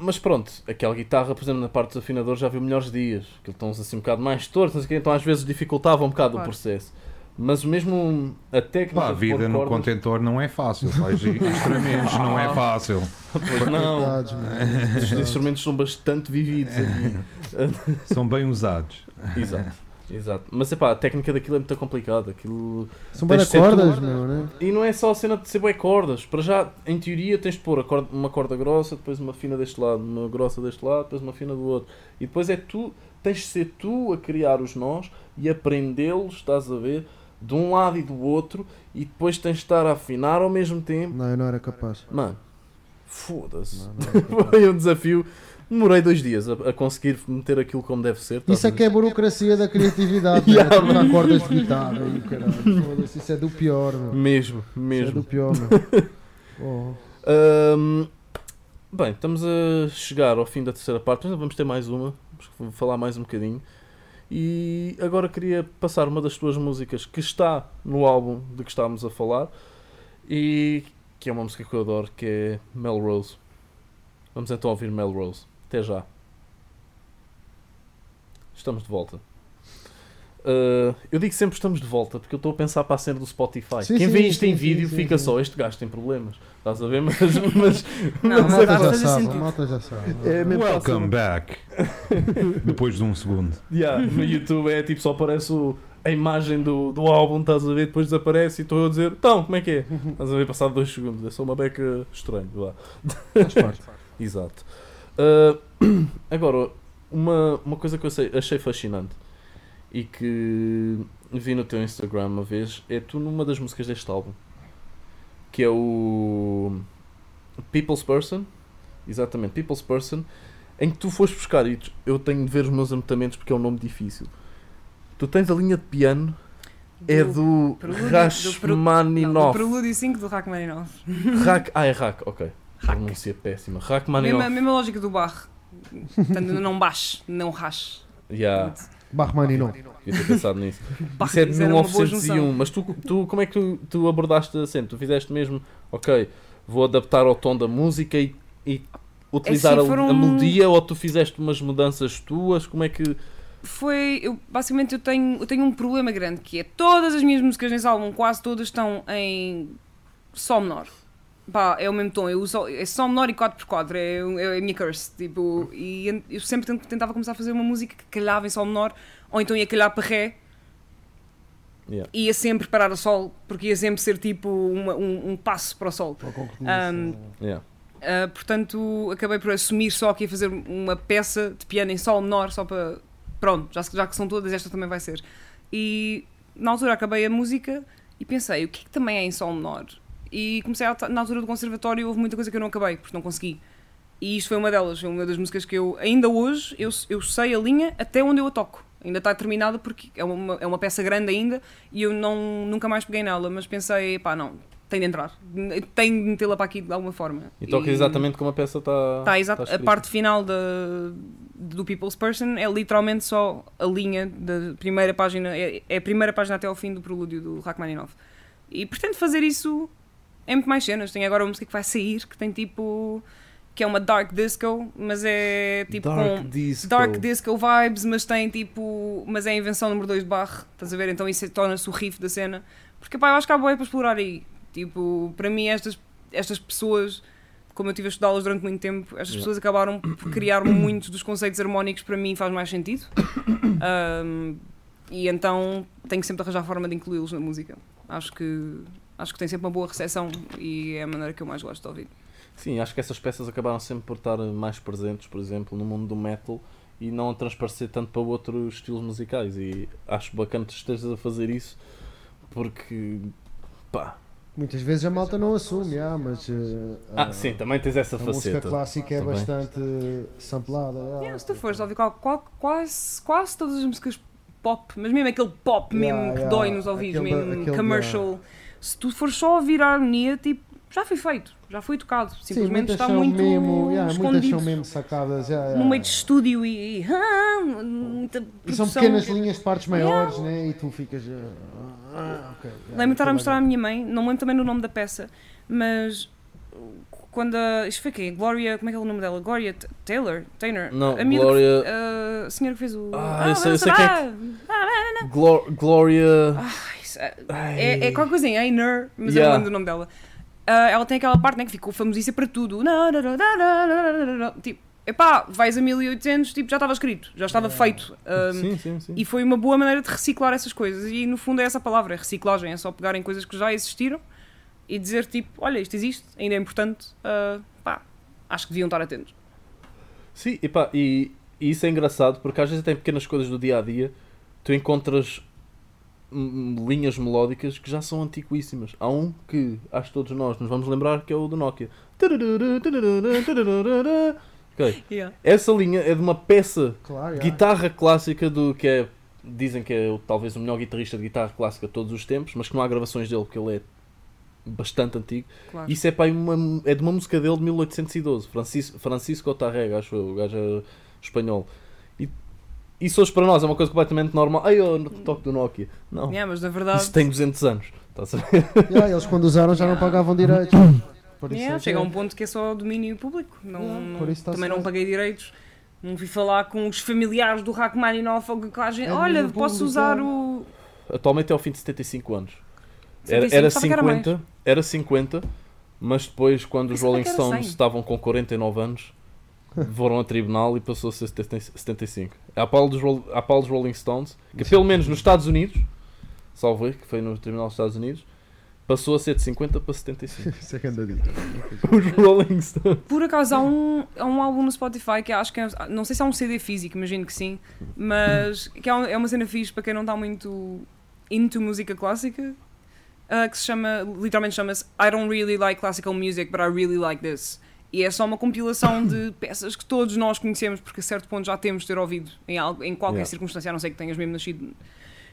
Mas pronto, aquela guitarra, por exemplo, na parte dos afinadores já viu melhores dias. Aquilo estão assim um bocado mais tortos, então às vezes dificultava um bocado Claro. o processo. Mas mesmo a técnica. Pá, a vida no cordas- contentor não é fácil. Faz instrumentos, não é fácil. Pois não. Mano. Os instrumentos são bastante vividos aqui. São bem usados. Exato. Exato. Mas epá, a técnica daquilo é muito complicada. Aquilo... São ser cordas, tu- meu, né? E não é só a cena de ser bué cordas. Para já, em teoria, tens de pôr corda- uma corda grossa, depois uma fina deste lado, uma grossa deste lado, depois uma fina do outro. E depois é tu, tens de ser tu a criar os nós e aprendê-los, estás a ver, de um lado e do outro, e depois tens de estar a afinar ao mesmo tempo. Não, eu não era capaz. Mano, foda-se. Foi um desafio. Demorei dois dias a, a conseguir meter aquilo como deve ser. estás Isso é a que é ver? burocracia da criatividade, Yeah, yeah, tocar cordas de guitarra e caralho. Isso é do pior, meu. Mesmo, Isso é mesmo. do pior, meu. Oh. Ahm, bem, estamos a chegar ao fim da terceira parte, vamos ter mais uma. Vamos falar mais um bocadinho. E agora queria passar uma das tuas músicas que está no álbum de que estávamos a falar e que é uma música que eu adoro, que é Melrose. Vamos então ouvir Melrose. Até já. Estamos de volta. Ah, eu digo sempre estamos de volta porque eu estou a pensar para a cena do Spotify. Sim, Quem sim, vê isto em sim, vídeo sim, fica só, este gajo tem problemas. Estás a ver? Mas, mas, Não, mas não é a Malta já fazer sabe, malta já sabe. é a Welcome back. Depois de um segundo. Yeah, no YouTube é tipo só aparece o- a imagem do, do álbum, estás a ver? Depois desaparece e estou a dizer, então, como é que é? Estás a ver? Passado dois segundos. É só uma beca estranho. Lá. Faz parte. Exato. Ah, agora, uma, uma coisa que eu sei- achei fascinante e que vi no teu Instagram uma vez é tu numa das músicas deste álbum que é o People's Person. Exatamente, People's Person. Em que tu foste buscar, e eu tenho de ver os meus anotamentos porque é um nome difícil. Tu tens a linha de piano, é do prelúdio- do pre- Não, do Rachmaninoff. Prelúdio 5 do Rachmaninoff. Rak, ah, é Rak, ok. Pronúncia péssima. Rachmaninoff. Mesma, mesma lógica do Bach. Portanto, não baixo, não rache. Yeah. Barrmanino. Devia ter pensado nisso. Isso é de isso era uma boa 1901. junção. Mas tu, tu, como é que tu, tu abordaste a cena? Tu fizeste mesmo, ok, vou adaptar ao tom da música e, e utilizar assim, a- foram- a, melodia ou tu fizeste umas mudanças tuas? Como é que. Foi, eu, basicamente eu tenho, eu tenho um problema grande que é todas as minhas músicas nesse álbum, quase todas estão em Sol menor. Pá, é o mesmo tom, eu uso, é Sol menor e 4x4, é, é a minha curse. Tipo, e eu sempre tent- tentava começar a fazer uma música que calhava em Sol menor, ou então ia calhar para Ré, Yeah. ia sempre parar a Sol, porque ia sempre ser tipo uma- um, um passo para o Sol. Um, Yeah. Uh, portanto, acabei por assumir só que ia fazer uma peça de piano em sol menor, só para. Pronto, já, já que são todas, esta também vai ser. E na altura acabei a música e pensei, o que é que também é em sol menor? E comecei a, na altura do conservatório, houve muita coisa que eu não acabei, porque não consegui. E isto foi uma delas, uma das músicas que eu, ainda hoje, eu, eu sei a linha até onde eu a toco. Ainda está terminada porque é uma, é uma peça grande ainda e eu não, nunca mais peguei nela, mas pensei, pá, não, tem de entrar, tem de metê-la para aqui de alguma forma. E toca exatamente como a peça está. Tá, exato. está a parte final da, do People's Person é literalmente só a linha da primeira página, é, é a primeira página até ao fim do prelúdio do Rachmaninoff. E pretendo fazer isso em muito mais cenas. Tem agora uma música que vai sair que tem tipo. que é uma dark disco, mas é tipo Dark com. Disco. Dark disco vibes, mas tem tipo. Mas é a invenção número 2 de Bach, estás a ver? Então isso torna-se o riff da cena. Porque pá, eu acho que há boia para explorar aí. Tipo, para mim, estas, estas pessoas, como eu tive a estudá-las durante muito tempo, estas Yeah. pessoas acabaram por criar muitos dos conceitos harmónicos para mim faz mais sentido. Um, e então tenho que sempre arranjar forma de incluí-los na música. Acho que, acho que tem sempre uma boa recepção e é a maneira que eu mais gosto de ouvir. Sim, acho que essas peças acabaram sempre por estar mais presentes, por exemplo, no mundo do metal e não a transparecer tanto para outros estilos musicais. E acho bacana que tu estejas a fazer isso porque. pá. Muitas vezes a malta não assume, ah, mas. uh, Ah, sim, também tens essa A música faceta. clássica é Também. bastante samplada. ah, Yeah, se tu fores a ouvir qual- qual- quase, quase todas as músicas pop, mas mesmo aquele pop Yeah, mesmo que yeah, dói nos ouvidos, aquele- mesmo aquele, commercial, se tu fores só ouvir a harmonia, tipo, já foi feito, já foi tocado. Sim, Simplesmente muitas está muito mesmo, yeah, muitas escondido. são mesmo sacadas. yeah, no yeah. meio de estúdio e, e ah, muita E são pequenas linhas de partes maiores, né? E tu ficas. ah, ok, yeah, Lembro-me estar a mostrar à minha mãe, não lembro também do nome da peça, mas quando a. Isto foi quem? Gloria. Como é que é o nome dela? Gloria T- Taylor? Taylor? Não, a Gloria- Que, a senhora que fez o. Ah, eu sei- eu não sei quem é Ah, Glor- Gloria. Ai, é, é, é qualquer coisa em Einer, mas eu Yeah. não lembro do nome dela. Ah, ela tem aquela parte né, que ficou famosíssima para tudo. Tipo, epá, vais a 1800, tipo, já estava escrito, já estava feito. Ah, Sim, sim, sim. e foi uma boa maneira de reciclar essas coisas. E no fundo é essa palavra, é reciclagem. É só pegarem coisas que já existiram e dizer tipo, olha, isto existe, ainda é importante, ah, pá, acho que deviam estar atentos. Sim, e, pá, e, e isso é engraçado porque às vezes tem pequenas coisas do dia a dia, tu encontras linhas melódicas que já são antiquíssimas. Há um que acho que todos nós nos vamos lembrar que é o do Nokia. Ok. Essa linha é de uma peça Claro, yeah. guitarra clássica do que é. Dizem que é o- talvez o melhor guitarrista de guitarra clássica de todos os tempos, mas que não há gravações dele porque ele é bastante antigo. Claro. Isso é, pá, uma, é de uma música dele de 1812, Francisco, Francisco Otarrega, acho eu, o gajo é espanhol. E isso hoje para nós é uma coisa completamente normal. Ai, eu no toque do Nokia. Não, Yeah, mas na verdade, isso tem 200 anos. Estás a ver? Yeah, eles quando usaram já não pagavam direitos. Por isso yeah, é que chega a é. um ponto que é só domínio público. Não, Yeah, não- por isso está também não paguei direitos. Não fui falar com os familiares do Rachmaninoff ou com a gente. É Olha, posso público, usar é. o. Atualmente é ao fim de 75 anos. Era, 75, era que era mais. 50, era 50, mas depois, quando os Rolling que era Stones 100. estavam com 49 anos, foram a tribunal e passou a ser 70 75. À pala dos, Roll- à pala dos Rolling Stones, que pelo menos nos Estados Unidos, salvo erro, que foi no Tribunal dos Estados Unidos, passou a ser de 50 para 75. Isso é que anda dito. os Rolling Stones. Por acaso há um, há um álbum no Spotify que acho que é, não sei se é um CD físico, imagino que sim, mas que é, é uma cena fixe para quem não está muito into música clássica, ah, que se chama, literalmente chama-se I don't really like classical music, but I really like this. E é só uma compilação de peças que todos nós conhecemos, porque a certo ponto já temos de ter ouvido em, algo, em qualquer Yeah. circunstância, a não ser que tenhas mesmo nascido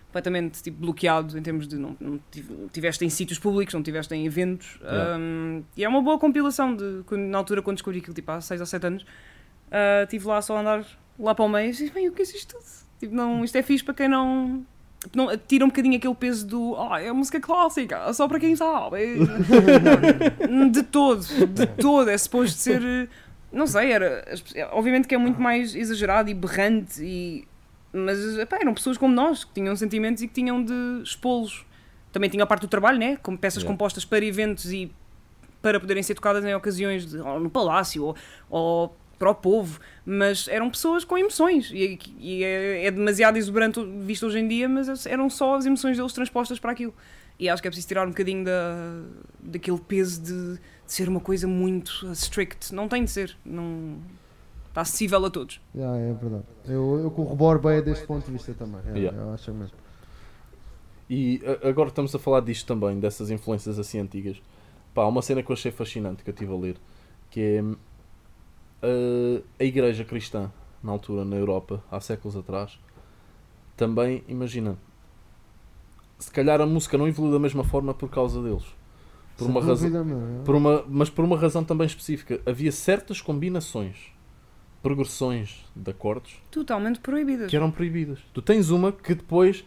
completamente tipo, bloqueado em termos de não, não tive- tiveste em sítios públicos, não tiveste em eventos. Yeah. Um, e é uma boa compilação de na altura quando descobri aquilo tipo, há 6 ou 7 anos. uh, estive lá só a andar lá para o meio e disse, bem, o que é isto tudo? Tipo, não, isto é fixe para quem não. Não tira um bocadinho aquele peso do ah, é música clássica, só para quem sabe. Não, de todo, de todo. É suposto ser. Não sei, era. Obviamente que é muito mais exagerado e berrante e mas epá, eram pessoas como nós, que tinham sentimentos e que tinham de expô-los. Também tinha a parte do trabalho, né? Como peças Yeah. compostas para eventos e para poderem ser tocadas em ocasiões de, no palácio ou, ou para o povo, mas eram pessoas com emoções e, e é, é demasiado exuberante visto hoje em dia, mas eram só as emoções deles transpostas para aquilo. E acho que é preciso tirar um bocadinho da, daquele peso de, de ser uma coisa muito strict. Não tem de ser. Não, está acessível a todos. Yeah, é verdade. Eu, eu corroboro bem deste ponto de vista também. Yeah, Yeah. Eu acho mesmo. E agora estamos a falar disto também, dessas influências assim antigas. Pá, há uma cena que eu achei fascinante que eu estive a ler, que é uh, a igreja cristã, na altura, na Europa, há séculos atrás, também, imagina, se calhar a música não evoluiu da mesma forma por causa deles. Por Sem uma razão, yeah. por uma, mas por uma razão também específica. Havia certas combinações, progressões de acordes Totalmente proibidas. que eram proibidas. Tu tens uma que depois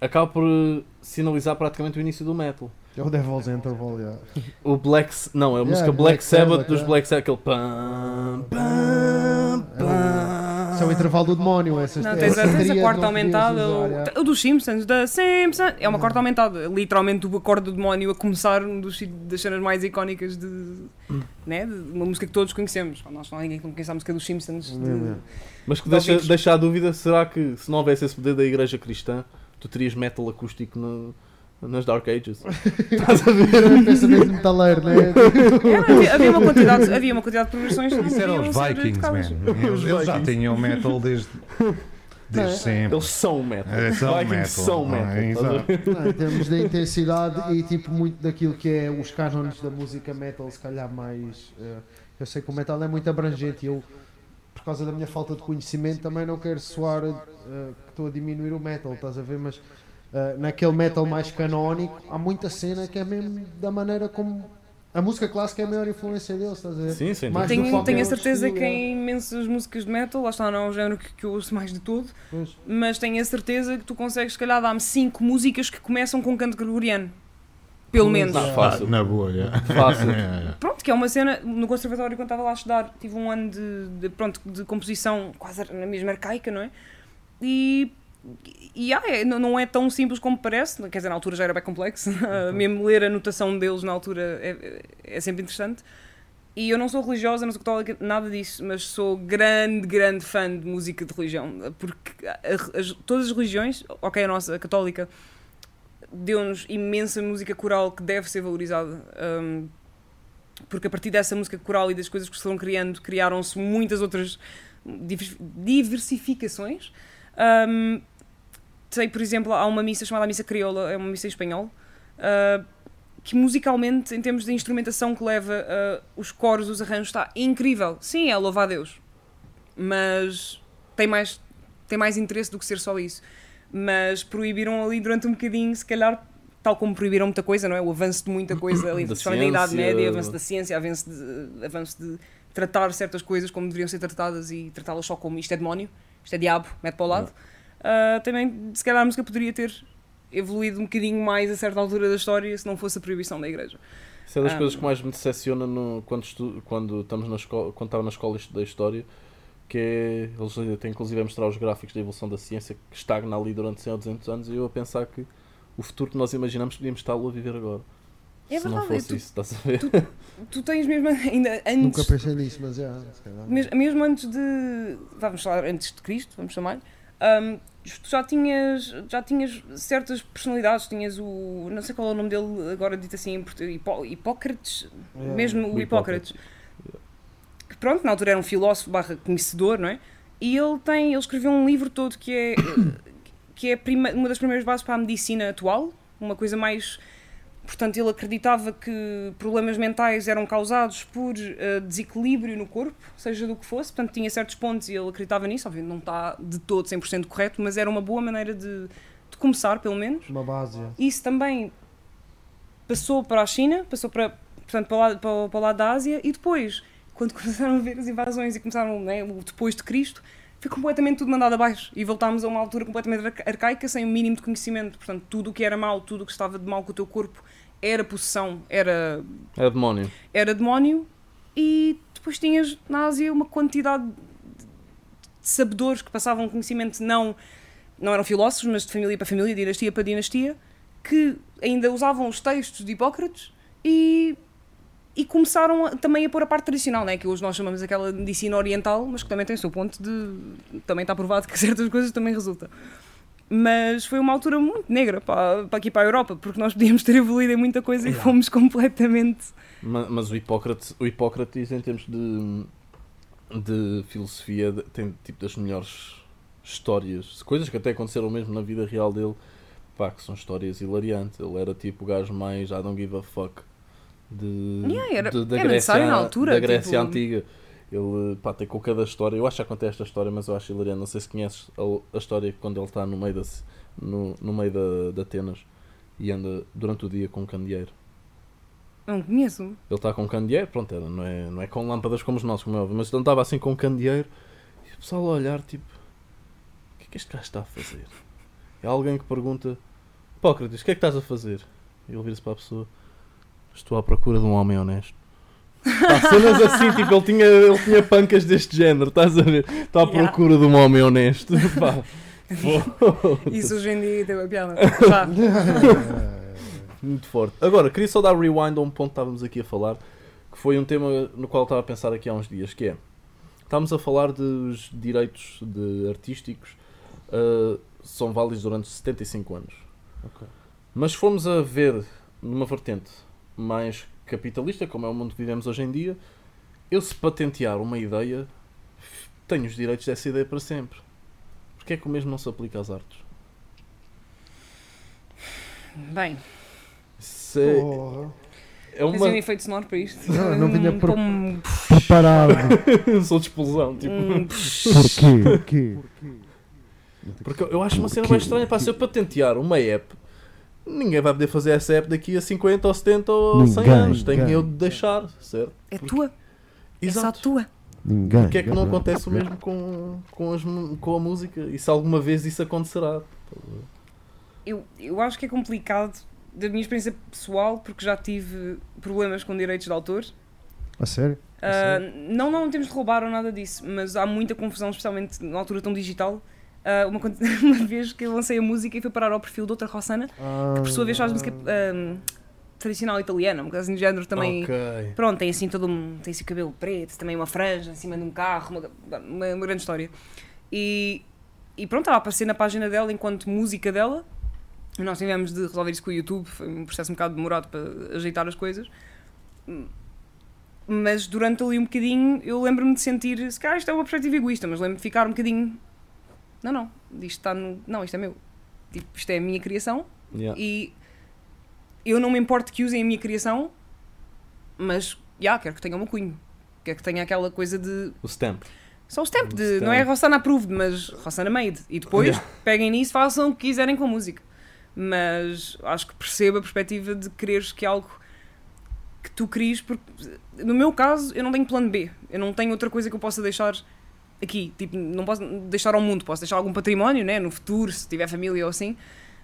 acaba por eh, sinalizar praticamente o início do metal. É o Devil's Interval, yeah. O Black. Não, é a Yeah, música Black Black, Sabbath, Sabbath, dos yeah. Black Sabbath, aquele pam, pam, pam. Isso é o intervalo do demónio. Essas, Não, tens a, tens a aumentada, usar, o, yeah. o dos Simpsons, da Simpsons, é uma quarta aumentada. Literalmente o acorde do demónio a começar um dos, das cenas mais icónicas de, né, de uma música que todos conhecemos. Nós não há ninguém que não conheça a música dos Simpsons. de- Mesmo, yeah. Mas que deixa, deixa a dúvida: será que se não houvesse esse poder da igreja cristã, tu terias metal acústico no- nas Dark Ages? Estás a ver? Um pensamento metaleiro, né? Era, havia, uma quantidade, havia uma quantidade de progressões que não Isso eram os Vikings, man. Eles, eles já tinham metal desde, desde sempre. Eles são metal. É, são Vikings metal. são metal. Ah, estás a ver? exato. Não, em termos de intensidade e tipo muito daquilo que é os cânones da música metal, se calhar mais. eh, eu sei que o metal é muito abrangente e eu, por causa da minha falta de conhecimento, também não quero soar eh, que estou a diminuir o metal, estás a ver? Mas eh, naquele metal mais canónico há muita cena que é mesmo da maneira como. A música clássica é a maior influência deles, estás a ver? Sim, sem Mais Tenho, tenho a certeza estilo, que é. em imensas músicas de metal, lá está, não é um género que, que eu ouço mais de todo, Pois. mas tenho a certeza que tu consegues, se calhar, dar-me 5 músicas que começam com canto gregoriano. Pelo menos. Não, é. fácil. Na boa, yeah. Fácil. Yeah, yeah. Pronto, que é uma cena, no conservatório quando estava lá a estudar, tive um ano de, de, pronto, de composição quase na mesma arcaica, não é? E e ah, é, não é tão simples como parece, quer dizer, na altura já era bem complexo, mesmo ler a notação deles na altura é, é sempre interessante. E eu não sou religiosa, não sou católica, nada disso, mas sou grande, grande fã de música de religião, porque as- todas as religiões, ok, a nossa, a católica, deu-nos imensa música coral que deve ser valorizada. hum, porque a partir dessa música coral e das coisas que se foram criando, criaram-se muitas outras divers- diversificações. Hum, sei, por exemplo, há uma missa chamada Missa Crioula, é uma missa em espanhol, ah, que musicalmente, em termos de instrumentação que leva, ah, os coros, os arranjos, está incrível. Sim, é louvar a Deus, mas tem mais, tem mais interesse do que ser só isso. Mas proibiram ali durante um bocadinho, se calhar, tal como proibiram muita coisa, não é? O avanço de muita coisa ali, Da principalmente na Idade ciência. Média, avanço da ciência, avanço de, avanço de tratar certas coisas como deveriam ser tratadas e tratá-las só como isto é demónio, isto é diabo, mete para o lado. Ah, também, se calhar, a música poderia ter evoluído um bocadinho mais a certa altura da história se não fosse a proibição da igreja. Isso é das Ah. coisas que mais me decepciona no, quando, estu, quando estamos na escola, quando estava na escola da história, que é, eles têm inclusive a mostrar os gráficos da evolução da ciência que estagna ali durante 100 ou 200 anos e eu a pensar que o futuro que nós imaginamos podíamos estar-lo a viver agora. É Se não verdade, fosse tu- isso, estás a ver? Tu tens mesmo ainda antes. Nunca pensei nisso, mas já. se calhar. Mes- Mesmo antes de. Vamos falar antes de Cristo, vamos chamar. tu já tinhas, já tinhas certas personalidades. Tinhas o. Não sei qual é o nome dele agora dito assim. Hipó, Hipócrates. É. Mesmo o O Hipócrates. Que pronto, na altura era um filósofo barra conhecedor, não é? E ele tem. Ele escreveu um livro todo que é. que é prima- uma das primeiras bases para a medicina atual. Uma coisa mais. Portanto, ele acreditava que problemas mentais eram causados por eh, desequilíbrio no corpo, seja do que fosse. Portanto, tinha certos pontos e ele acreditava nisso. Obviamente, não está de todo 100% correto, mas era uma boa maneira de, de começar, pelo menos. Uma base. já. Isso também passou para a China, passou para, portanto, para, o lado, para, o- para o lado da Ásia e depois, quando começaram a ver as invasões e começaram né, depois de Cristo, foi completamente tudo mandado abaixo e voltámos a uma altura completamente arca- arcaica, sem o mínimo de conhecimento. Portanto, tudo o que era mau, tudo o que estava de mal com o teu corpo era possessão, era É demónio. era demónio e depois tinhas na Ásia uma quantidade de sabedores que passavam conhecimento não não eram filósofos, mas de família para família, dinastia para dinastia, que ainda usavam os textos de Hipócrates e, e começaram a- também a pôr a parte tradicional, né? que hoje nós chamamos aquela medicina oriental, mas que também tem o seu ponto de. também está provado que certas coisas também resultam. Mas foi uma altura muito negra para, para aqui para a Europa, porque nós podíamos ter evoluído em muita coisa e fomos completamente. Ma- Mas, o, Hipócrates, o Hipócrates, em termos de, de filosofia, tem tipo das melhores histórias, coisas que até aconteceram mesmo na vida real dele, pá, que são histórias hilariantes. Ele era tipo o gajo mais I don't give a fuck de, Yeah, era- de- da era necessário na altura, da Grécia tipo- Antiga. Ele pá, tem com cada história, eu acho que já contei esta história, mas eu acho hilariante. Não sei se conheces a, a história quando ele está no meio, da, no, no meio da, de Atenas e anda durante o dia com um candeeiro. Não conheço. Ele está com um candeeiro, pronto, era, não, é, não é com lâmpadas como os nossos, como é óbvio, mas ele estava assim com um candeeiro e o pessoal a olhar, tipo, o que é que este gajo está a fazer? É alguém que pergunta, Hipócrates, o que é que estás a fazer? E ele vira-se para a pessoa, estou à procura de um homem honesto. Pá, cenas assim, tipo, ele tinha, ele tinha pancas deste género, estás a ver? Está à Yeah. procura de um homem honesto. Pá. Isso hoje em dia tem uma piada. Já. Muito forte. Agora, queria só dar rewind a um ponto que estávamos aqui a falar, que foi um tema no qual estava a pensar aqui há uns dias, que é, estávamos a falar dos direitos de artísticos uh, são válidos durante 75 anos. Ok. Mas se formos a ver numa vertente mais capitalista, como é o mundo que vivemos hoje em dia, eu se patentear uma ideia, tenho os direitos dessa ideia para sempre. Porquê é que o mesmo não se aplica às artes? Bem, Isso é, Porra. é uma... um efeito sonoro para isto? Não, não vinha Um por- Preparado. Sou de explosão, tipo. um- Porquê? Porquê? Porque eu acho uma cena bem estranha. Pá, se eu patentear uma app, ninguém vai poder fazer essa app daqui a 50 ou 70 ou 100 Ninguém, anos. Tenho ninguém. eu de deixar, certo? É tua. É só Exato. tua. Ninguém. Porquê é que não acontece o mesmo com, com, as com a música? E se alguma vez isso acontecerá? Eu, eu acho que é complicado da minha experiência pessoal, porque já tive problemas com direitos de autor. A sério? Ah, não, não temos de roubar ou nada disso, mas há muita confusão, especialmente na altura tão digital, ah, uma, uma vez que eu lancei a música e fui parar ao perfil de outra Rossana, Ah, que por sua vez faz música ah, tradicional italiana, um bocado assim de género também. Ok. Pronto, tem assim todo um. tem assim o cabelo preto, também uma franja em cima de um carro, uma, uma, uma grande história. E, e pronto, estava a aparecer na página dela enquanto música dela. Nós tivemos de resolver isso com o YouTube, foi um processo um bocado demorado para ajeitar as coisas. Mas durante ali um bocadinho eu lembro-me de sentir, se calhar isto é uma perspectiva egoísta, mas lembro-me de ficar um bocadinho. Não, não, isto está no. Não, isto é meu. Tipo, isto é a minha criação, Yeah. e eu não me importo que usem a minha criação, mas já, quero que tenha o meu cunho. Quero que tenha aquela coisa de. O stamp. Só o stamp, O de, stamp. não é Rossana approved, mas Rossana made. E depois Yeah. peguem nisso façam o que quiserem com a música. Mas acho que percebo a perspectiva de quereres que algo que tu cries, porque no meu caso eu não tenho plano B. Eu não tenho outra coisa que eu possa deixar aqui. Tipo, não posso deixar ao mundo, posso deixar algum património, né? No futuro, se tiver família ou assim.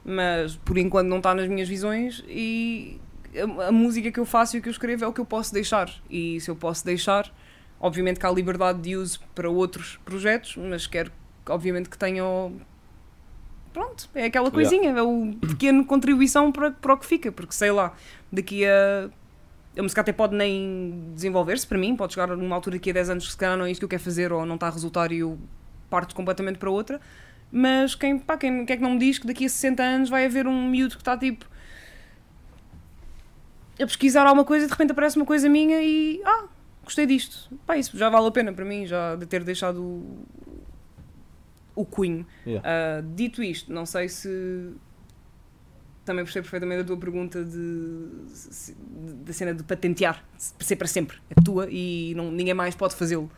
Mas por enquanto não está nas minhas visões e a, a música que eu faço e o que eu escrevo é o que eu posso deixar. E se eu posso deixar, obviamente que há liberdade de uso para outros projetos, mas quero que, obviamente que tenham. Pronto, é aquela coisinha, é o pequeno contribuição para, para o que fica, porque sei lá, daqui a. A música até pode nem desenvolver-se para mim, pode chegar numa altura daqui a 10 anos que se calhar não é isto que eu quero fazer ou não está a resultar e eu parto completamente para outra. Mas quem, pá, quem, quem é que não me diz que daqui a 60 anos vai haver um miúdo que está tipo a pesquisar alguma coisa e de repente aparece uma coisa minha e ah, gostei disto. Pá, isso já vale a pena para mim, já de ter deixado o, o cunho. Yeah. Ah, dito isto, não sei se também percebo perfeitamente a tua pergunta de, da cena de patentear, de ser para sempre, é tua e não, ninguém mais pode fazê-lo.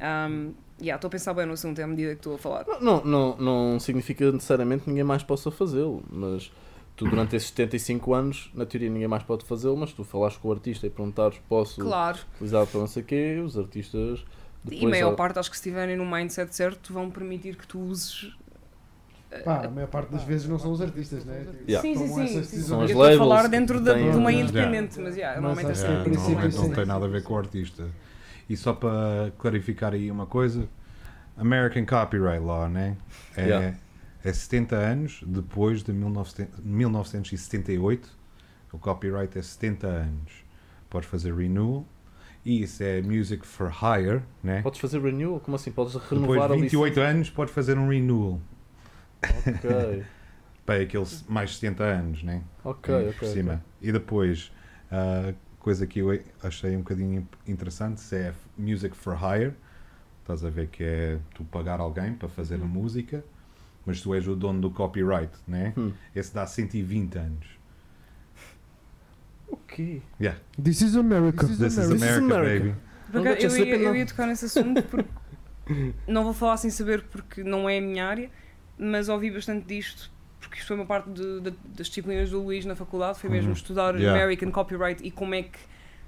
Um, yeah, estou a pensar bem no assunto à medida que estou a falar. Não, não, não, não significa necessariamente que ninguém mais possa fazê-lo, mas tu durante esses 75 anos, na teoria ninguém mais pode fazê-lo, mas tu falares com o artista e perguntares posso Claro, utilizar para não sei quê, os artistas depois e a maior parte, acho que se estiverem no mindset certo, vão permitir que tu uses. Pá, a maior parte das vezes não são os artistas, né? Yeah. Sim, sim, sim. sim. São Eu as estou a labels falar dentro têm- de uma Yeah. independente, mas yeah, Mas normalmente é assim. É, normalmente não tem nada a ver com o artista. E só para clarificar aí uma coisa, American Copyright Law, né? É, Yeah. é 70 anos depois de 1900 1978. O copyright é 70 anos. Podes fazer renewal. E isso é Music for Hire, né? Podes fazer renewal? Como assim? Podes Depois renovar de a 28 licença? anos, podes fazer um renewal. Ok, Para aqueles mais 70 anos, né? ok, Por ok. cima. ok. E depois, a coisa que eu achei um bocadinho interessante é Music for Hire. Estás a ver que é tu pagar alguém para fazer a música, mas tu és o dono do copyright, né? Hum. Esse dá 120 anos. O quê? Yeah, This is America. this is This is America, America. baby. Por eu, ia, eu ia tocar nesse assunto porque não vou falar sem saber porque não é a minha área, mas ouvi bastante disto porque isto foi uma parte de- de- das disciplinas do Luís na faculdade, foi mesmo Uhum. estudar Yeah. American Copyright e como é que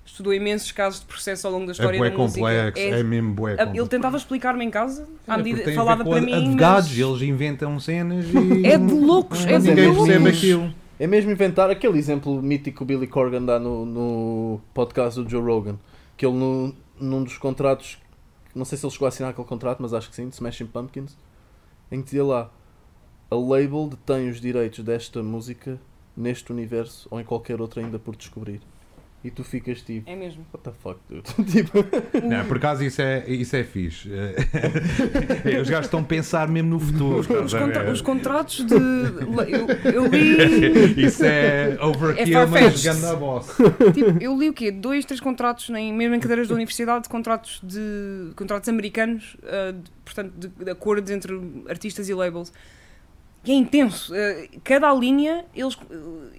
estudou imensos casos de processo ao longo da É história bué da música. complexo, é, mesmo bué complexo. ele tentava explicar-me em casa, à É, medida falava para mim. Advogados, mas eles inventam cenas e. É de loucos, é de Ninguém loucos. percebe aquilo. É mesmo inventar aquele exemplo mítico que o Billy Corgan dá no, no podcast do Joe Rogan. Que ele, no, num dos contratos, não sei se ele chegou a assinar aquele contrato, mas acho que sim, de Smashing Pumpkins, em que dizia lá: a label detém os direitos desta música neste universo ou em qualquer outro ainda por descobrir. E tu ficas tipo, É mesmo. what the fuck, dude? tipo, Não, por acaso isso é, isso é fixe. Eh, Os gajos estão a pensar mesmo no futuro. Os, a contra- os contratos de. Eu, eu li. Isso é overkill, É mas farfetched. ganda boss. Tipo, eu li o quê? Dois, três contratos, nem, mesmo em cadeiras da universidade, contratos de contratos americanos, ah, de- portanto, de, de acordos entre artistas e labels. E é intenso. Ah, cada linha, eles,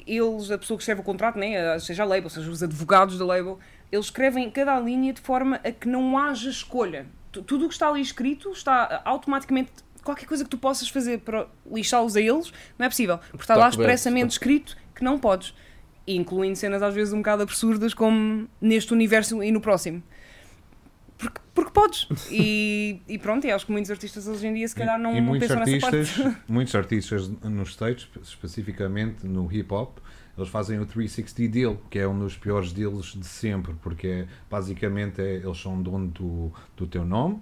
eles, a pessoa que escreve o contrato, né, seja a label, seja os advogados da label, eles escrevem cada linha de forma a que não haja escolha. Tu- Tudo o que está ali escrito está automaticamente. Qualquer coisa que tu possas fazer para lixá-los a eles, não é possível. Porque está Está lá expressamente escrito que não podes incluindo cenas às vezes um bocado absurdas como neste universo e no próximo. Porque, porque podes. E, e pronto, e acho que muitos artistas hoje em dia se calhar não, e não muitos pensam nessa artistas, parte. muitos artistas nos States, especificamente no hip hop, eles fazem o 360 deal, que é um dos piores deals de sempre, porque é, basicamente é, eles são dono do, do teu nome,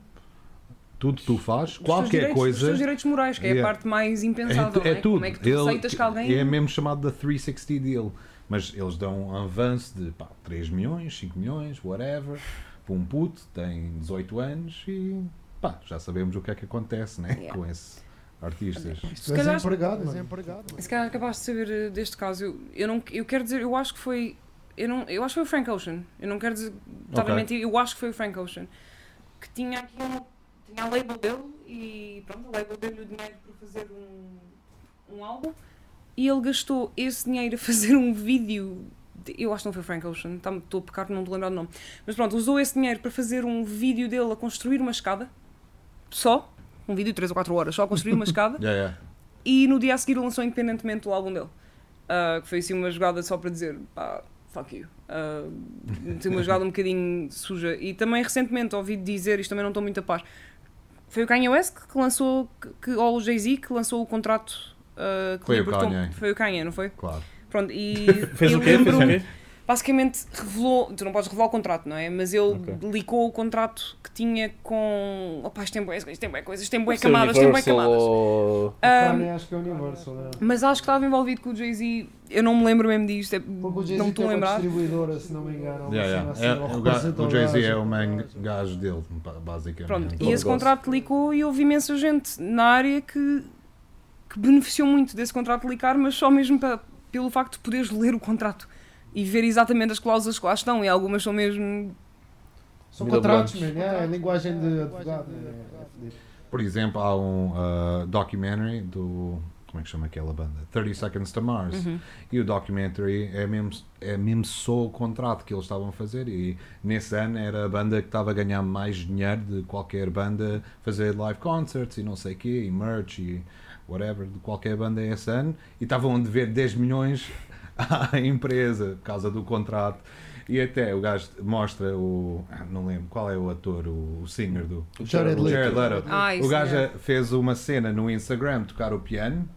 tudo que tu fazes, Os qualquer direitos- Os coisa. teus direitos morais, que é a Yeah. parte mais É, impensável, é não é? tudo. Como é que tu Ele- aceitas que alguém... É mesmo chamado da 360 deal. Mas eles dão um avanço de pá, 3 milhões, 5 milhões, whatever. Para um puto, tem 18 anos e pá, já sabemos o que é que acontece né, Yeah. com esses artistas. Se calhar, empregado, mano. empregado. se calhar acabaste de saber eh, deste caso. Eu, eu, não, eu quero dizer, eu acho que foi. Eu, não, eu acho que foi o Frank Ocean. Eu não quero dizer. Estar Ok. a mentir, eu acho que foi o Frank Ocean. Que tinha aqui um. Tinha a label dele e pronto, a label deu-lhe o dinheiro para fazer um, um álbum e ele gastou esse dinheiro a fazer um vídeo. Eu acho que não foi o Frank Ocean, estou a pecar, não estou a lembrar do nome. Mas pronto, usou esse dinheiro para fazer um vídeo dele a construir uma escada. Só. Um vídeo de 3 ou 4 horas, só a construir uma escada Yeah, yeah. e no dia a seguir lançou independentemente o álbum dele. Ah, que foi assim uma jogada só para dizer pá, fuck you. Ah, tem uma jogada um bocadinho suja. E também recentemente ouvi dizer, isto também não estou muito a par, foi o Kanye West que lançou, que, ou o Jay-Z que lançou o contrato. ah, que Foi o libertou- Kanye. Foi o Kanye, não foi? Claro. Pronto, e Fez eu o quê? Fez o lembro- quê? basicamente revelou, tu não podes revelar o contrato, não é? Mas ele Ok. licou o contrato que tinha com. Opa, isto tem boas coisas, isto tem boas coisas, isto tem boas camadas, tem boas camadas. ou- O Ah, acho que é Universal, é. mas acho que estava envolvido com o Jay-Z, eu não me lembro mesmo disto, é- Porque o não me estou a uma lembrar. distribuidora, se não me engano. Yeah, yeah. assim, É, o o Jay-Z é o main gajo dele, ba- basicamente. Pronto, e esse contrato licou e houve imensa gente na área que, que beneficiou muito desse contrato licar, mas só mesmo pa- pelo facto de poderes ler o contrato e ver exatamente as cláusulas que lá estão, e algumas são mesmo. São contratos, man. É, é linguagem de advogado. man, é- é. Por exemplo, há um uh, documentary do. Como é que chama aquela banda? 30 Seconds to Mars. Uhum. E o documentary é mesmo, é mesmo só o contrato que eles estavam a fazer. E nesse ano era a banda que estava a ganhar mais dinheiro de qualquer banda, fazer live concerts e não sei o quê, e merch e whatever, de qualquer banda esse ano. E estavam a dever 10 milhões à empresa por causa do contrato. E até o gajo mostra o. ah, Não lembro qual é o ator, o, o singer do. Jared O Leto. Jared Leto. Ah, o gajo é. fez uma cena no Instagram tocar o piano,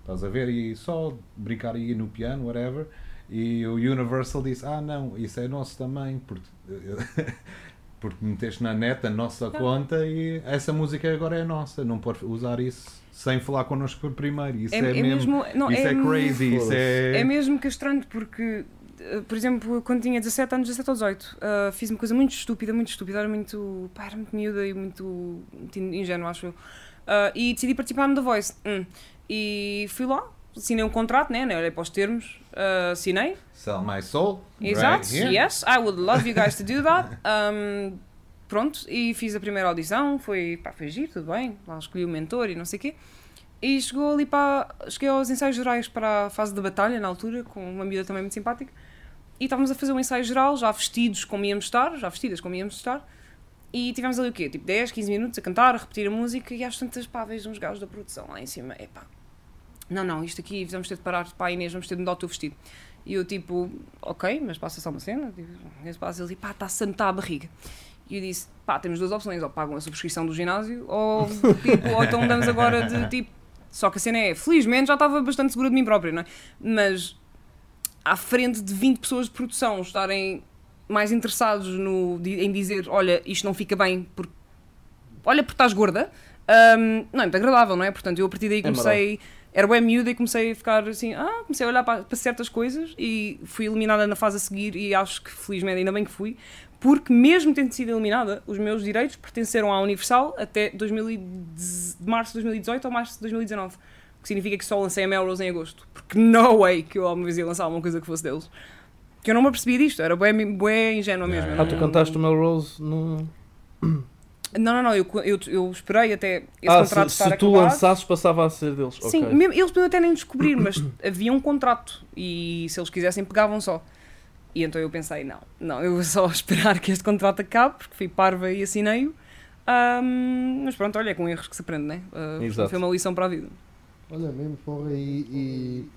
estás a ver? E só brincar aí no piano, whatever. E o Universal disse: Ah, não, isso é nosso também, porque, porque meteste na net a nossa conta e essa música agora é nossa. Não pode usar isso sem falar connosco primeiro. Isso é, É, é mesmo. mesmo. Não, isso é, crazy, isso é. É mesmo castrante porque, eh, por exemplo, quando tinha 17 anos, 17 ou 18, eh, fiz uma coisa muito estúpida, muito estúpida, era muito, pá, era muito miúda e muito, muito ingênua, acho eu. Eh, e decidi participar no The Voice. Hum. E fui lá, assinei um contrato, né? né, Olhei para os termos, eh, assinei. Sell my soul. Exato, right yes, I would love you guys to do that. Um, pronto, e fiz a primeira audição, foi, pá, foi giro, tudo bem, lá escolhi o mentor e não sei o quê. E chegou ali para. Cheguei aos ensaios gerais para a fase de batalha, na altura, com uma miúda também muito simpática. E estávamos a fazer um ensaio geral, já vestidos como íamos estar, já vestidas como íamos estar. E tivemos ali o quê? Tipo 10, 15 minutos a cantar, a repetir a música e às tantas, pá, vejo uns gajos da produção lá em cima. Epá, não, não, isto aqui vamos ter de parar, pá, Inês, vamos ter de mudar o teu vestido. E eu tipo, ok, mas passa só uma cena. Tipo, nesse passo ele pá, está a a barriga. E eu disse, pá, temos duas opções, ou pagam a subscrição do ginásio, ou, tipo, ou então damos agora de tipo. Só que a cena é, felizmente já estava bastante segura de mim própria, não é? Mas à frente de 20 pessoas de produção estarem mais interessados no, em dizer, olha, isto não fica bem porque olha porque estás gorda, hum, não é muito agradável, não é? Portanto, eu a partir daí comecei, era bem miúda e comecei a ficar assim, ah, comecei a olhar para, para certas coisas e fui eliminada na fase a seguir e acho que felizmente ainda bem que fui, porque mesmo tendo sido eliminada, os meus direitos pertenceram à Universal até 2000 dez- março de 2018 ou março de 2019. O que significa que só lancei a Melrose em agosto. Porque no way que eu alguma vez ia lançar alguma coisa que fosse deles. Que eu não me apercebi disto, era bem, bem ingênua mesmo. Ah, tu cantaste o Melrose no. Não, não, não, eu, eu, eu esperei até esse ah, contrato se, estar se tu acabado. lançasses, passava a ser deles. Sim, ok. mesmo, eles podiam até nem descobrir, mas havia um contrato e se eles quisessem pegavam só. E então eu pensei, não, não, eu vou só esperar que este contrato acabe, porque fui parva e assinei-o. Ahm, mas pronto, olha, é com erros que se aprende, né? Exato. foi uma lição para a vida. Olha mesmo, porra, e, e,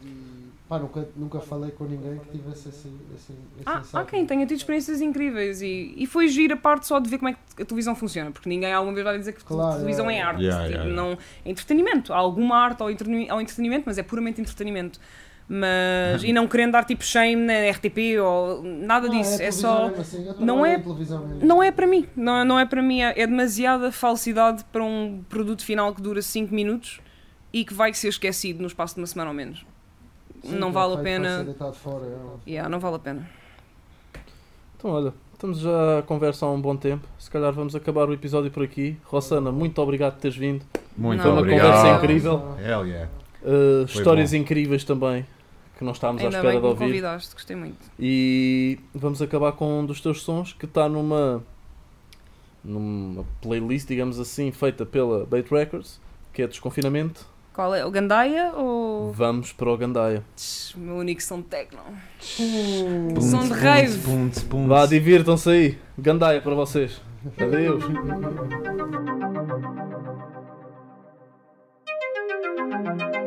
pá, nunca, nunca falei com ninguém que tivesse esse, esse, esse Ah, há quem tenha tido experiências incríveis e, e foi giro a parte só de ver como é que a televisão funciona, porque ninguém alguma vez vai dizer que Claro, televisão é. é arte, Yeah, tipo, yeah, yeah. não é entretenimento, há alguma arte ao, ao entretenimento, mas é puramente entretenimento. Mas, e não querendo dar tipo shame na RTP ou nada Não, disso, é, televisão só. mesmo assim, não é- mesmo. Não é para mim, não, é- não é para mim, é, é demasiada falsidade para um produto final que dura 5 minutos e que vai ser esquecido no espaço de uma semana ou menos. Sim, não vale a pena. fora, é. Yeah, não vale a pena. Então, olha, estamos já a conversa há um bom tempo. Se calhar vamos acabar o episódio por aqui. Rossana, muito obrigado por teres vindo. Muito Foi uma obrigado. conversa incrível. Hell yeah. Uh, histórias bom. incríveis também que nós estávamos Ainda à espera bem que de ouvir. Convidaste, gostei muito. E vamos acabar com um dos teus sons que está numa numa playlist, digamos assim, feita pela Bait Records, que é desconfinamento. Qual é? O Gandaia ou. Vamos para o Gandaia. Tch, meu único som de techno. Som de rave. Vá, divirtam-se aí. Gandaia para vocês. Adeus.